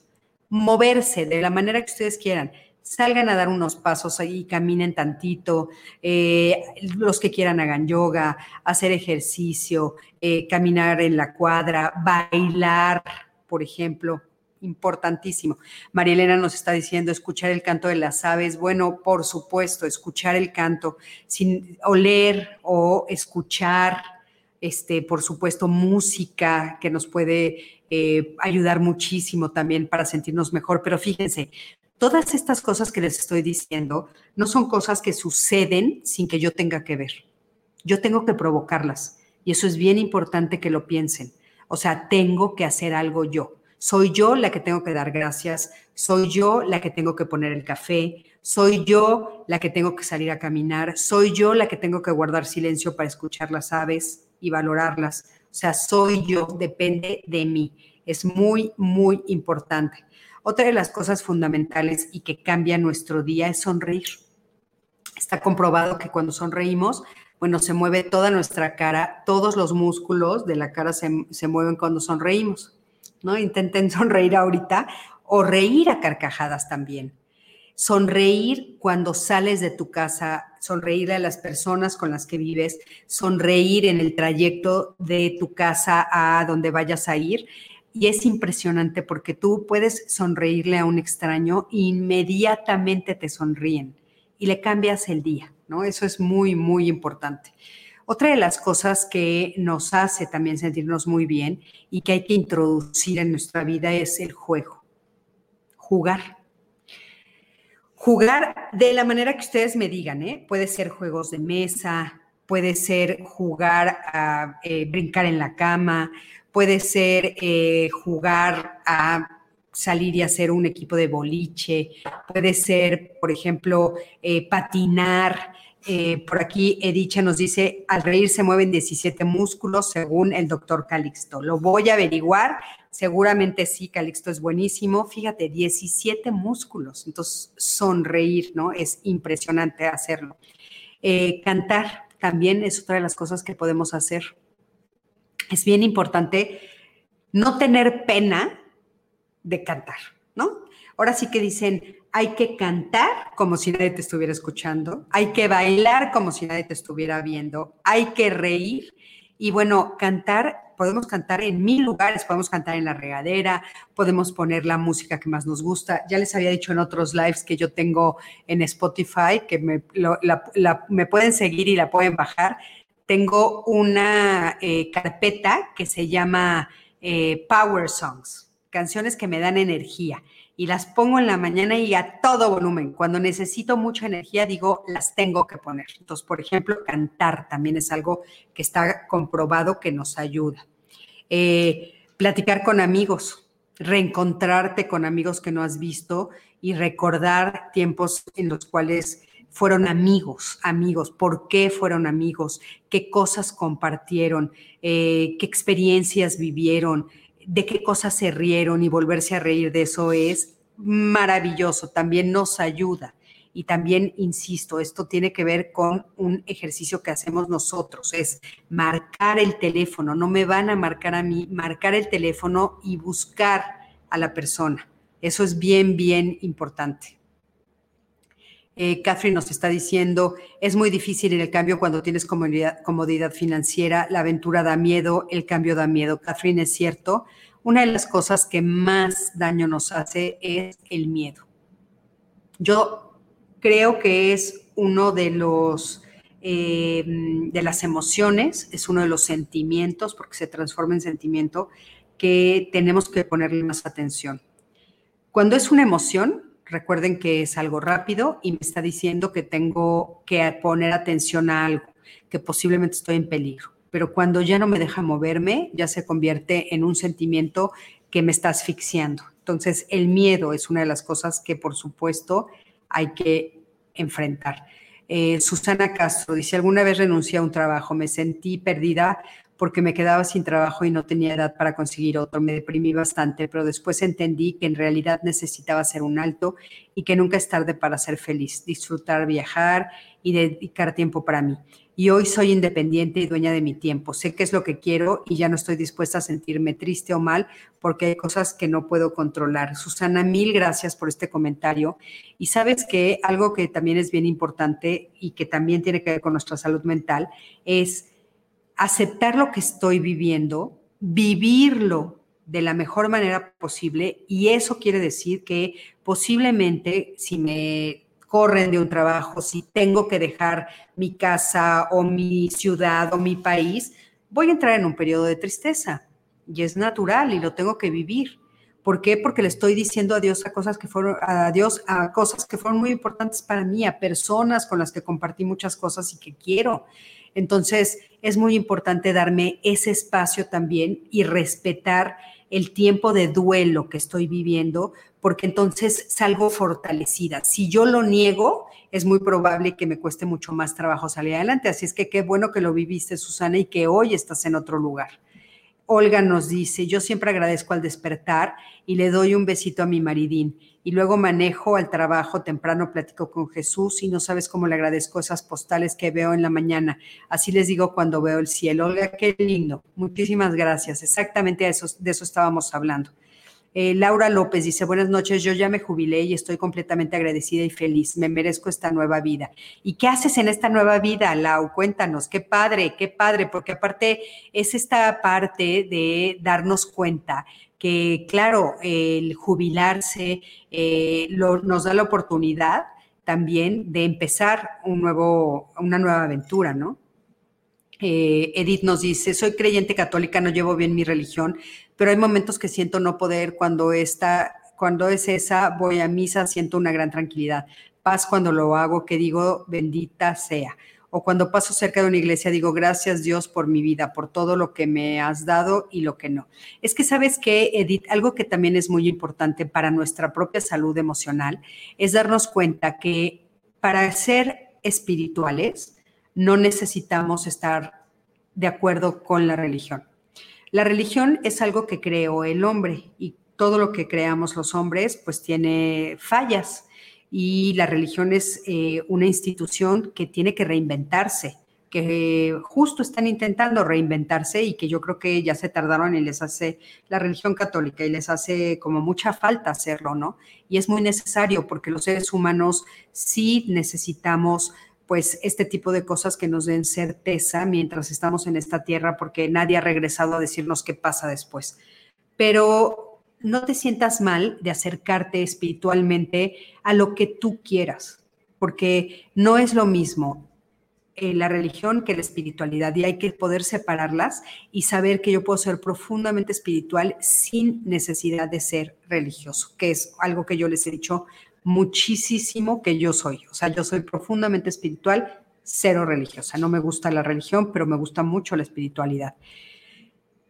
Moverse de la manera que ustedes quieran. Salgan a dar unos pasos ahí, caminen tantito, eh, los que quieran hagan yoga, hacer ejercicio, eh, caminar en la cuadra, bailar, por ejemplo importantísimo. María Elena nos está diciendo escuchar el canto de las aves. Bueno, por supuesto, escuchar el canto sin oler o escuchar, este, por supuesto, música que nos puede eh, ayudar muchísimo también para sentirnos mejor. Pero fíjense, todas estas cosas que les estoy diciendo no son cosas que suceden sin que yo tenga que ver. Yo tengo que provocarlas. Y eso es bien importante que lo piensen. O sea, tengo que hacer algo yo. Soy yo la que tengo que dar gracias, soy yo la que tengo que poner el café, soy yo la que tengo que salir a caminar, soy yo la que tengo que guardar silencio para escuchar las aves y valorarlas. O sea, soy yo, depende de mí. Es muy, muy importante. Otra de las cosas fundamentales y que cambia nuestro día es sonreír. Está comprobado que cuando sonreímos, bueno, se mueve toda nuestra cara, todos los músculos de la cara se, se mueven cuando sonreímos. Intenten [laughs] sonreír ahorita o reír a carcajadas también. Sonreír cuando sales de tu casa, sonreír a las personas con las que vives, sonreír en el trayecto de tu casa a donde vayas a ir. Y es impresionante porque tú puedes sonreírle a un extraño e inmediatamente te sonríen y le cambias el día, ¿no? Eso es muy, muy importante. Otra de las cosas que nos hace también sentirnos muy bien y que hay que introducir en nuestra vida es el juego. Jugar. Jugar de la manera que ustedes me digan, ¿eh? Puede ser juegos de mesa, puede ser jugar a eh, brincar en la cama, puede ser eh, jugar a salir y hacer un equipo de boliche, puede ser, por ejemplo, eh, patinar. Por aquí Edicha nos dice, al reír se mueven 17 músculos según el doctor Calixto. Lo voy a averiguar, seguramente sí, Calixto es buenísimo. Fíjate, 17 músculos, entonces sonreír, ¿no? Es impresionante hacerlo. cantar, también es otra de las cosas que podemos hacer. Es bien importante no tener pena de cantar, ¿no? Ahora sí que dicen, hay que cantar como si nadie te estuviera escuchando, hay que bailar como si nadie te estuviera viendo, hay que reír. Y bueno, cantar podemos cantar en mil lugares, podemos cantar en la regadera, podemos poner la música que más nos gusta. Ya les había dicho en otros lives que yo tengo en Spotify, que me, pueden seguir y la pueden bajar. Tengo una eh, carpeta que se llama eh, Power Songs, canciones que me dan energía y las pongo en la mañana y a todo volumen. Cuando necesito mucha energía, digo, las tengo que poner. Entonces, por ejemplo, cantar también es algo que está comprobado que nos ayuda. Eh, platicar con amigos, reencontrarte con amigos que no has visto y recordar tiempos en los cuales fueron amigos, amigos, por qué fueron amigos, qué cosas compartieron, eh, qué experiencias vivieron, de qué cosas se rieron y volverse a reír de eso es maravilloso, también nos ayuda. Y también, insisto, esto tiene que ver con un ejercicio que hacemos nosotros, es marcar el teléfono, no me van a marcar a mí, marcar el teléfono y buscar a la persona. Eso es bien, bien importante. Eh, Catherine nos está diciendo, es muy difícil el cambio cuando tienes comodidad, comodidad financiera, la aventura da miedo, el cambio da miedo. Catherine, es cierto, una de las cosas que más daño nos hace es el miedo. Yo creo que es uno de los eh, de las emociones, es uno de los sentimientos, porque se transforma en sentimiento, que tenemos que ponerle más atención. Cuando es una emoción, recuerden que es algo rápido y me está diciendo que tengo que poner atención a algo, que posiblemente estoy en peligro. Pero cuando ya no me deja moverme, ya se convierte en un sentimiento que me está asfixiando. Entonces, el miedo es una de las cosas que, por supuesto, hay que enfrentar. Eh, Susana Castro dice, alguna vez renuncié a un trabajo, me sentí perdida porque me quedaba sin trabajo y no tenía edad para conseguir otro. Me deprimí bastante, pero después entendí que en realidad necesitaba hacer un alto y que nunca es tarde para ser feliz, disfrutar, viajar y dedicar tiempo para mí. Y hoy soy independiente y dueña de mi tiempo. Sé qué es lo que quiero y ya no estoy dispuesta a sentirme triste o mal porque hay cosas que no puedo controlar. Susana, mil gracias por este comentario. Y sabes que algo que también es bien importante y que también tiene que ver con nuestra salud mental es aceptar lo que estoy viviendo, vivirlo de la mejor manera posible y eso quiere decir que posiblemente si me corren de un trabajo, si tengo que dejar mi casa o mi ciudad o mi país, voy a entrar en un periodo de tristeza y es natural y lo tengo que vivir. ¿Por qué? Porque le estoy diciendo adiós a cosas que fueron, a cosas que fueron muy importantes para mí, a personas con las que compartí muchas cosas y que quiero. Entonces, es muy importante darme ese espacio también y respetar el tiempo de duelo que estoy viviendo, porque entonces salgo fortalecida. Si yo lo niego, es muy probable que me cueste mucho más trabajo salir adelante. Así es que qué bueno que lo viviste, Susana, y que hoy estás en otro lugar. Olga nos dice, yo siempre agradezco al despertar y le doy un besito a mi maridín y luego manejo al trabajo temprano, platico con Jesús y no sabes cómo le agradezco esas postales que veo en la mañana. Así les digo cuando veo el cielo. Olga, qué lindo. Muchísimas gracias. Exactamente eso, de eso estábamos hablando. Eh, Laura López dice, buenas noches, yo ya me jubilé y estoy completamente agradecida y feliz, me merezco esta nueva vida. ¿Y qué haces en esta nueva vida, Lau? Cuéntanos, qué padre, qué padre, porque aparte es esta parte de darnos cuenta que, claro, el jubilarse eh, nos da la oportunidad también de empezar un nuevo, una nueva aventura, ¿no? Eh, Edith nos dice, soy creyente católica, no llevo bien mi religión, pero hay momentos que siento no poder cuando está, cuando es esa, voy a misa, siento una gran tranquilidad. Paz cuando lo hago, que digo, bendita sea. o cuando paso cerca de una iglesia digo, gracias Dios por mi vida, por todo lo que me has dado y lo que no. Es que sabes que, Edith, algo que también es muy importante para nuestra propia salud emocional es darnos cuenta que para ser espirituales no necesitamos estar de acuerdo con la religión. La religión es algo que creó el hombre y todo lo que creamos los hombres pues tiene fallas y la religión es eh, una institución que tiene que reinventarse, que justo están intentando reinventarse y que yo creo que ya se tardaron y les hace la religión católica y les hace como mucha falta hacerlo, ¿no? Y es muy necesario porque los seres humanos sí necesitamos pues este tipo de cosas que nos den certeza mientras estamos en esta tierra porque nadie ha regresado a decirnos qué pasa después. Pero no te sientas mal de acercarte espiritualmente a lo que tú quieras, porque no es lo mismo eh, la religión que la espiritualidad y hay que poder separarlas y saber que yo puedo ser profundamente espiritual sin necesidad de ser religioso, que es algo que yo les he dicho muchísimo que yo soy. O sea, yo soy profundamente espiritual, cero religiosa. No me gusta la religión, pero me gusta mucho la espiritualidad.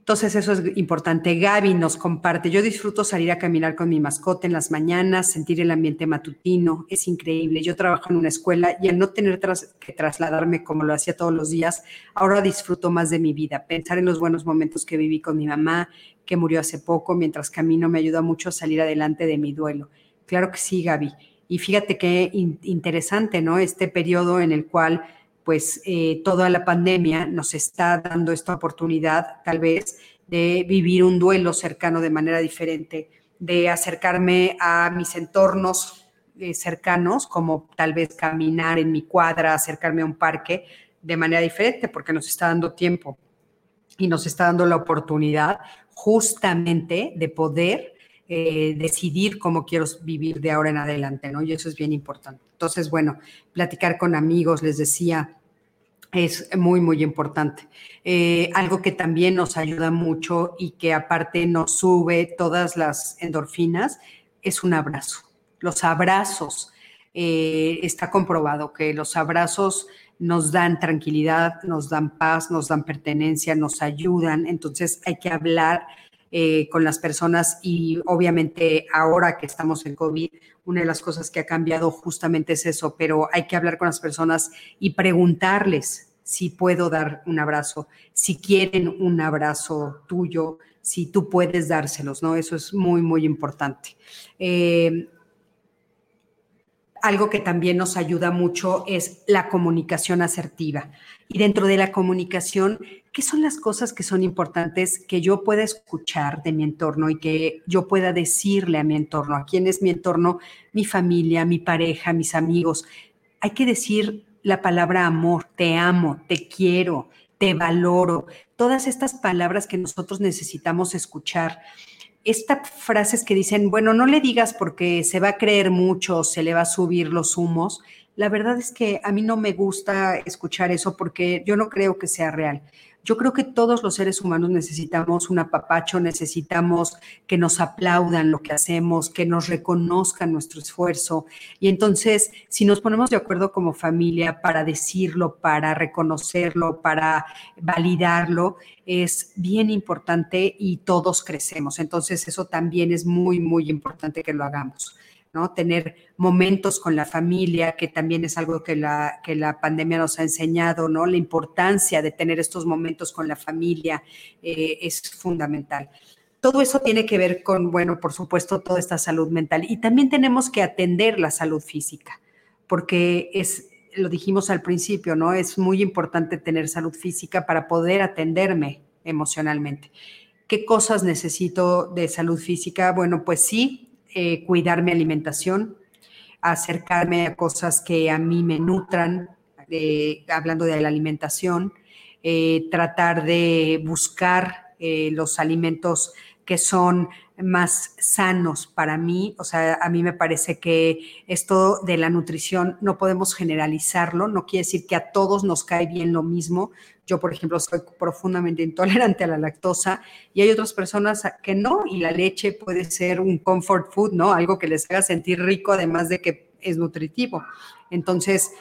Entonces eso es importante. Gaby nos comparte, yo disfruto salir a caminar con mi mascota en las mañanas, sentir el ambiente matutino, es increíble. Yo trabajo en una escuela y al no tener que trasladarme como lo hacía todos los días, ahora disfruto más de mi vida. Pensar en los buenos momentos que viví con mi mamá, que murió hace poco, mientras camino me ayuda mucho a salir adelante de mi duelo. Claro que sí, Gaby. Y fíjate qué interesante, ¿no? Este periodo en el cual pues eh, toda la pandemia nos está dando esta oportunidad tal vez de vivir un duelo cercano de manera diferente, de acercarme a mis entornos eh, cercanos, como tal vez caminar en mi cuadra, acercarme a un parque de manera diferente, porque nos está dando tiempo y nos está dando la oportunidad justamente de poder eh, decidir cómo quiero vivir de ahora en adelante, ¿no? Y eso es bien importante. Entonces, bueno, platicar con amigos, les decía, es muy, muy importante. Eh, algo que también nos ayuda mucho y que aparte nos sube todas las endorfinas es un abrazo. Los abrazos, eh, está comprobado que los abrazos nos dan tranquilidad, nos dan paz, nos dan pertenencia, nos ayudan. Entonces hay que hablar eh, con las personas y obviamente ahora que estamos en COVID, una de las cosas que ha cambiado justamente es eso, pero hay que hablar con las personas y preguntarles si puedo dar un abrazo, si quieren un abrazo tuyo, si tú puedes dárselos, ¿no? Eso es muy, muy importante. Eh, algo que también nos ayuda mucho es la comunicación asertiva. Y dentro de la comunicación, ¿qué son las cosas que son importantes que yo pueda escuchar de mi entorno y que yo pueda decirle a mi entorno? ¿A quién es mi entorno? Mi familia, mi pareja, mis amigos. Hay que decir la palabra amor, te amo, te quiero, te valoro. Todas estas palabras que nosotros necesitamos escuchar estas frases que dicen, bueno, no le digas porque se va a creer mucho, se le va a subir los humos, la verdad es que a mí no me gusta escuchar eso porque yo no creo que sea real. Yo creo que todos los seres humanos necesitamos un apapacho, necesitamos que nos aplaudan lo que hacemos, que nos reconozcan nuestro esfuerzo. Y entonces, si nos ponemos de acuerdo como familia para decirlo, para reconocerlo, para validarlo, es bien importante y todos crecemos. Entonces, eso también es muy, muy importante que lo hagamos. ¿No? Tener momentos con la familia, que también es algo que la, que la pandemia nos ha enseñado, ¿no? La importancia de tener estos momentos con la familia eh, es fundamental. Todo eso tiene que ver con, bueno, por supuesto, toda esta salud mental. Y también tenemos que atender la salud física, porque es, lo dijimos al principio, ¿no? Es muy importante tener salud física para poder atenderme emocionalmente. ¿Qué cosas necesito de salud física? Bueno, pues sí, eh, cuidar mi alimentación, acercarme a cosas que a mí me nutran, hablando de la alimentación, eh, tratar de buscar eh, los alimentos que son más sanos para mí. O sea, a mí me parece que esto de la nutrición no podemos generalizarlo, no quiere decir que a todos nos cae bien lo mismo. Yo, por ejemplo, soy profundamente intolerante a la lactosa y hay otras personas que no, y la leche puede ser un comfort food, ¿no? Algo que les haga sentir rico, además de que es nutritivo. Entonces,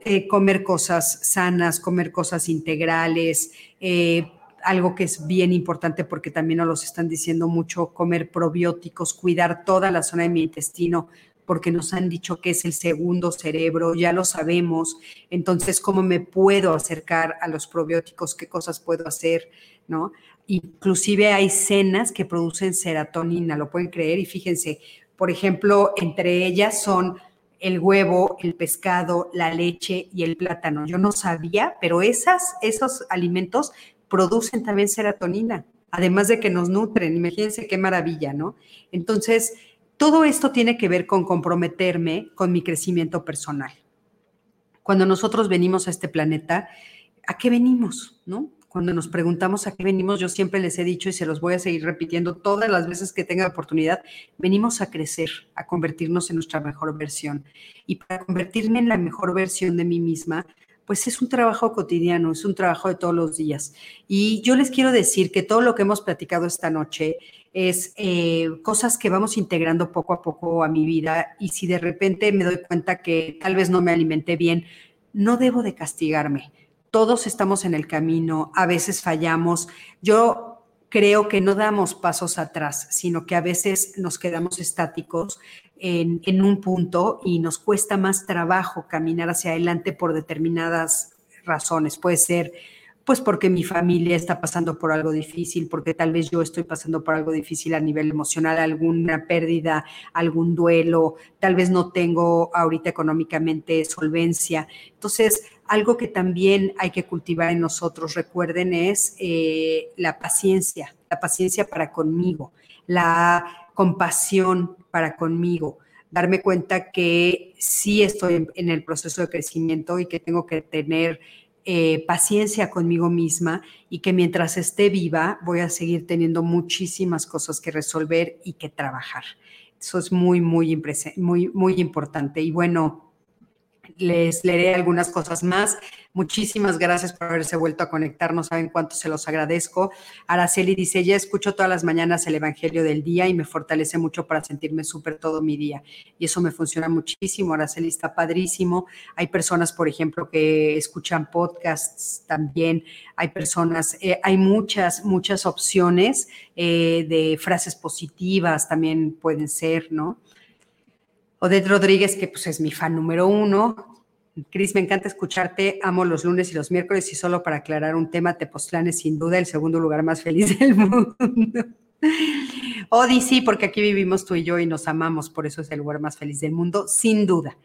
eh, comer cosas sanas, comer cosas integrales, eh, algo que es bien importante porque también nos lo están diciendo mucho, comer probióticos, cuidar toda la zona de mi intestino, porque nos han dicho que es el segundo cerebro, ya lo sabemos. Entonces, ¿cómo me puedo acercar a los probióticos? ¿Qué cosas puedo hacer? ¿No? Inclusive hay cenas que producen serotonina, lo pueden creer, y fíjense, por ejemplo, entre ellas son el huevo, el pescado, la leche y el plátano. Yo no sabía, pero esas, esos alimentos producen también serotonina, además de que nos nutren. Imagínense qué maravilla, ¿no? Entonces, todo esto tiene que ver con comprometerme con mi crecimiento personal. Cuando nosotros venimos a este planeta, ¿a qué venimos? ¿No? Cuando nos preguntamos a qué venimos, yo siempre les he dicho y se los voy a seguir repitiendo todas las veces que tenga oportunidad, venimos a crecer, a convertirnos en nuestra mejor versión. Y para convertirme en la mejor versión de mí misma, pues es un trabajo cotidiano, es un trabajo de todos los días. Y yo les quiero decir que todo lo que hemos platicado esta noche es eh, cosas que vamos integrando poco a poco a mi vida y si de repente me doy cuenta que tal vez no me alimenté bien, no debo de castigarme. Todos estamos en el camino, a veces fallamos. Yo creo que no damos pasos atrás, sino que a veces nos quedamos estáticos en, un punto y nos cuesta más trabajo caminar hacia adelante por determinadas razones. Puede ser pues porque mi familia está pasando por algo difícil, porque tal vez yo estoy pasando por algo difícil a nivel emocional, alguna pérdida, algún duelo, tal vez no tengo ahorita económicamente solvencia. Entonces, algo que también hay que cultivar en nosotros, recuerden, es eh, la paciencia, la paciencia para conmigo, la compasión para conmigo, darme cuenta que sí estoy en, el proceso de crecimiento y que tengo que tener eh, paciencia conmigo misma y que mientras esté viva voy a seguir teniendo muchísimas cosas que resolver y que trabajar. Eso es muy, muy, muy, muy importante. Y bueno, les leeré algunas cosas más. Muchísimas gracias por haberse vuelto a conectar, no saben cuánto se los agradezco. Araceli dice, ya escucho todas las mañanas el Evangelio del día y me fortalece mucho para sentirme súper todo mi día. Y eso me funciona muchísimo. Araceli está padrísimo. Hay personas, por ejemplo, que escuchan podcasts también. Hay personas, eh, hay muchas, muchas opciones eh, de frases positivas también pueden ser, ¿no? Odette Rodríguez, que pues es mi fan número uno, Cris, me encanta escucharte. Amo los lunes y los miércoles y solo para aclarar un tema, Tepoztlán es sin duda el segundo lugar más feliz [laughs] del mundo. Odi, sí, porque aquí vivimos tú y yo y nos amamos, por eso es el lugar más feliz del mundo, sin duda.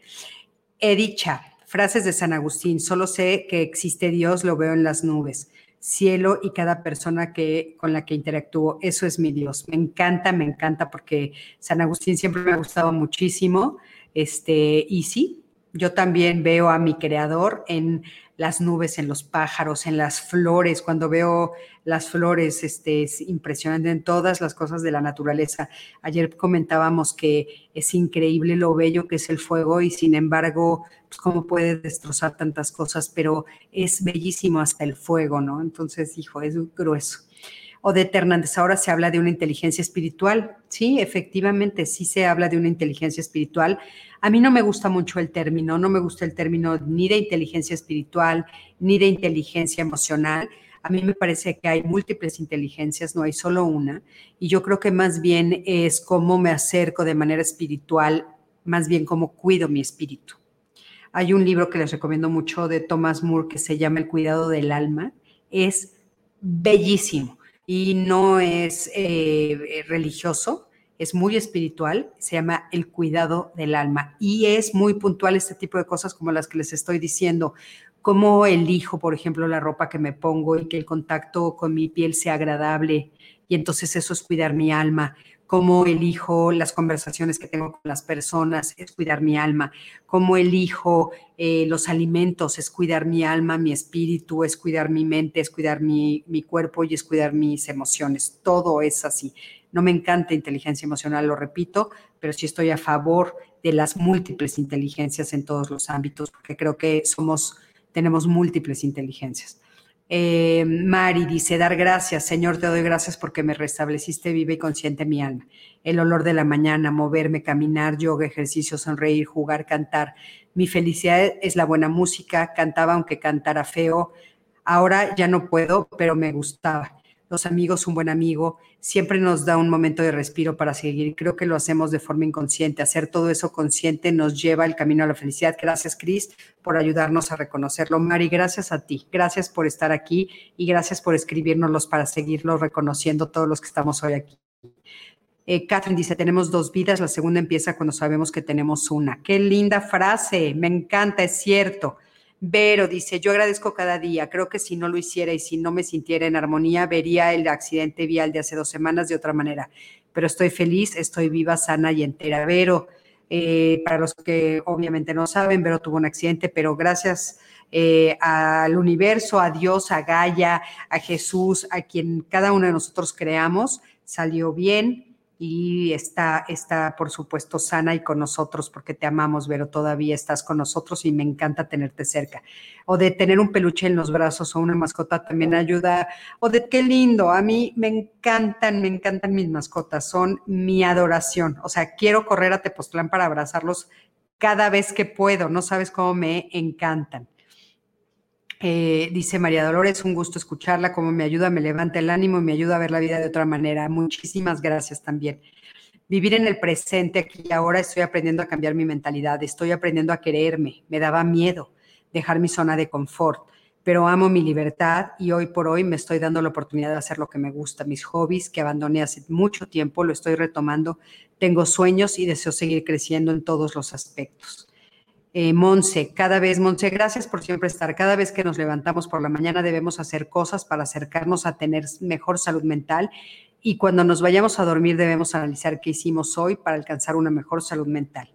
Edicha, frases de San Agustín, solo sé que existe Dios, lo veo en las nubes, cielo y cada persona que, con la que interactúo, eso es mi Dios. Me encanta, me encanta porque San Agustín siempre me ha gustado muchísimo. Este, y sí, yo también veo a mi creador en las nubes, en los pájaros, en las flores. Cuando veo las flores, este, es impresionante en todas las cosas de la naturaleza. Ayer comentábamos que es increíble lo bello que es el fuego y sin embargo, pues cómo puede destrozar tantas cosas, pero es bellísimo hasta el fuego, ¿no? Entonces, hijo, es grueso. Odette Hernández, ahora se habla de una inteligencia espiritual. Sí, efectivamente, sí se habla de una inteligencia espiritual. A mí no me gusta mucho el término, no me gusta el término ni de inteligencia espiritual, ni de inteligencia emocional. A mí me parece que hay múltiples inteligencias, no hay solo una. Y yo creo que más bien es cómo me acerco de manera espiritual, más bien cómo cuido mi espíritu. Hay un libro que les recomiendo mucho de Thomas Moore que se llama El cuidado del alma. Es bellísimo y no es eh, religioso, es muy espiritual, se llama el cuidado del alma. Y es muy puntual este tipo de cosas como las que les estoy diciendo, cómo elijo, por ejemplo, la ropa que me pongo y que el contacto con mi piel sea agradable y entonces eso es cuidar mi alma, cómo elijo las conversaciones que tengo con las personas, es cuidar mi alma, cómo elijo eh, los alimentos, es cuidar mi alma, mi espíritu, es cuidar mi mente, es cuidar mi, mi cuerpo y es cuidar mis emociones. Todo es así. No me encanta inteligencia emocional, lo repito, pero sí estoy a favor de las múltiples inteligencias en todos los ámbitos, porque creo que somos, tenemos múltiples inteligencias. Eh, Mari dice, dar gracias, Señor, te doy gracias porque me restableciste viva y consciente mi alma. El olor de la mañana, moverme, caminar, yoga, ejercicio, sonreír, jugar, cantar. Mi felicidad es la buena música, cantaba aunque cantara feo. Ahora ya no puedo, pero me gustaba los amigos, un buen amigo, siempre nos da un momento de respiro para seguir. Creo que lo hacemos de forma inconsciente. Hacer todo eso consciente nos lleva el camino a la felicidad. Gracias, Cris, por ayudarnos a reconocerlo. Mari, gracias a ti. Gracias por estar aquí y gracias por escribirnoslos para seguirlo reconociendo todos los que estamos hoy aquí. Eh, Catherine dice, tenemos dos vidas, la segunda empieza cuando sabemos que tenemos una. Qué linda frase, me encanta, es cierto. Vero dice, yo agradezco cada día, creo que si no lo hiciera y si no me sintiera en armonía, vería el accidente vial de hace dos semanas de otra manera, pero estoy feliz, estoy viva, sana y entera. Vero, eh, para los que obviamente no saben, Vero tuvo un accidente, pero gracias eh, al universo, a Dios, a Gaia, a Jesús, a quien cada uno de nosotros creamos, salió bien, y está, está, por supuesto, sana y con nosotros porque te amamos, pero todavía estás con nosotros y me encanta tenerte cerca. O de tener un peluche en los brazos o una mascota también ayuda. O de qué lindo, a mí me encantan, me encantan mis mascotas, son mi adoración. O sea, quiero correr a Tepoztlán para abrazarlos cada vez que puedo, no sabes cómo me encantan. Eh, dice María Dolores, un gusto escucharla, como me ayuda, me levanta el ánimo y me ayuda a ver la vida de otra manera. Muchísimas gracias también. Vivir en el presente aquí y ahora estoy aprendiendo a cambiar mi mentalidad, estoy aprendiendo a quererme, me daba miedo dejar mi zona de confort, pero amo mi libertad y hoy por hoy me estoy dando la oportunidad de hacer lo que me gusta, mis hobbies que abandoné hace mucho tiempo, lo estoy retomando, tengo sueños y deseo seguir creciendo en todos los aspectos. Eh, Monse, cada vez, Monse, gracias por siempre estar. Cada vez que nos levantamos por la mañana debemos hacer cosas para acercarnos a tener mejor salud mental y cuando nos vayamos a dormir debemos analizar qué hicimos hoy para alcanzar una mejor salud mental.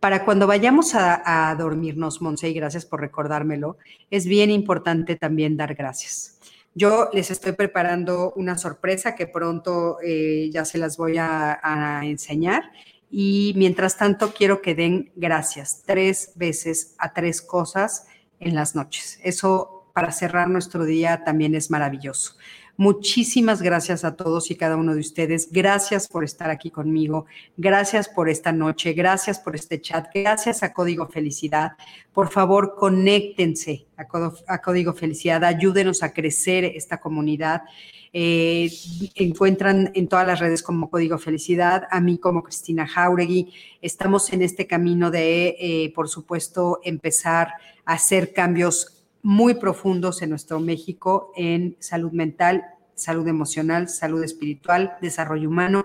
Para cuando vayamos a, dormirnos, Monse, y gracias por recordármelo, es bien importante también dar gracias. Yo les estoy preparando una sorpresa que pronto eh, ya se las voy a enseñar y mientras tanto, quiero que den gracias tres veces a tres cosas en las noches. Eso para cerrar nuestro día también es maravilloso. Muchísimas gracias a todos y cada uno de ustedes. Gracias por estar aquí conmigo. Gracias por esta noche. Gracias por este chat. Gracias a Código Felicidad. Por favor, conéctense a Código Felicidad. Ayúdenos a crecer esta comunidad. Eh, encuentran en todas las redes como Código Felicidad, a mí como Cristina Jauregui. Estamos en este camino de, eh, por supuesto, empezar a hacer cambios muy profundos en nuestro México en salud mental, salud emocional, salud espiritual, desarrollo humano,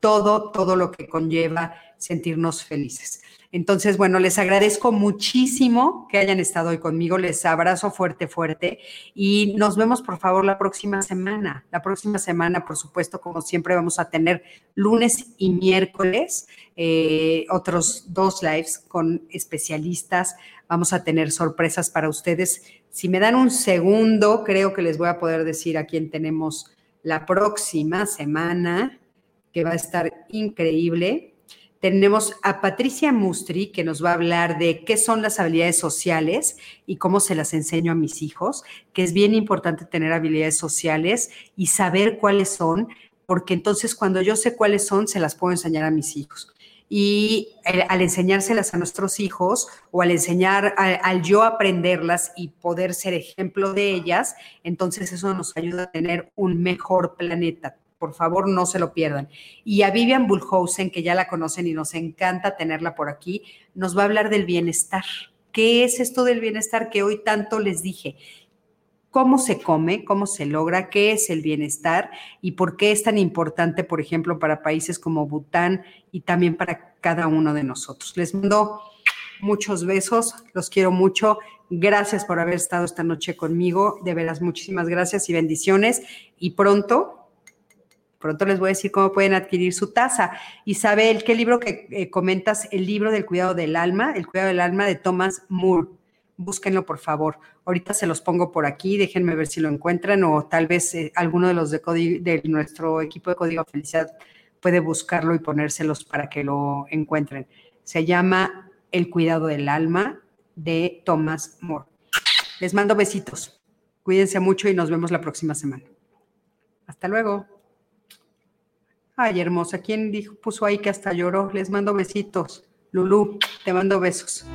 todo, todo lo que conlleva sentirnos felices. Entonces, bueno, les agradezco muchísimo que hayan estado hoy conmigo. Les abrazo fuerte, fuerte y nos vemos, por favor, la próxima semana. La próxima semana, por supuesto, como siempre, vamos a tener lunes y miércoles eh, otros dos lives con especialistas. Vamos a tener sorpresas para ustedes. Si me dan un segundo, creo que les voy a poder decir a quién tenemos la próxima semana, que va a estar increíble tenemos a Patricia Mustri, que nos va a hablar de qué son las habilidades sociales y cómo se las enseño a mis hijos, que es bien importante tener habilidades sociales y saber cuáles son, porque entonces cuando yo sé cuáles son, se las puedo enseñar a mis hijos. Y al enseñárselas a nuestros hijos o al enseñar, al, al yo aprenderlas y poder ser ejemplo de ellas, entonces eso nos ayuda a tener un mejor planeta por favor no se lo pierdan. Y a Vivian Bullhausen, que ya la conocen y nos encanta tenerla por aquí, nos va a hablar del bienestar. ¿Qué es esto del bienestar que hoy tanto les dije? ¿Cómo se come? ¿Cómo se logra? ¿Qué es el bienestar? ¿Y por qué es tan importante, por ejemplo, para países como Bután y también para cada uno de nosotros? Les mando muchos besos, los quiero mucho. Gracias por haber estado esta noche conmigo. De veras, muchísimas gracias y bendiciones. Y pronto Pronto les voy a decir cómo pueden adquirir su taza. Isabel, ¿qué libro que eh, comentas? El libro del cuidado del alma, el cuidado del alma de Thomas Moore. Búsquenlo, por favor. Ahorita se los pongo por aquí, déjenme ver si lo encuentran o tal vez eh, alguno de los de, de nuestro equipo de Código Felicidad puede buscarlo y ponérselos para que lo encuentren. Se llama El cuidado del alma de Thomas Moore. Les mando besitos. Cuídense mucho y nos vemos la próxima semana. Hasta luego. Ay, hermosa, ¿quién dijo, puso ahí que hasta lloró? Les mando besitos. Lulú, te mando besos.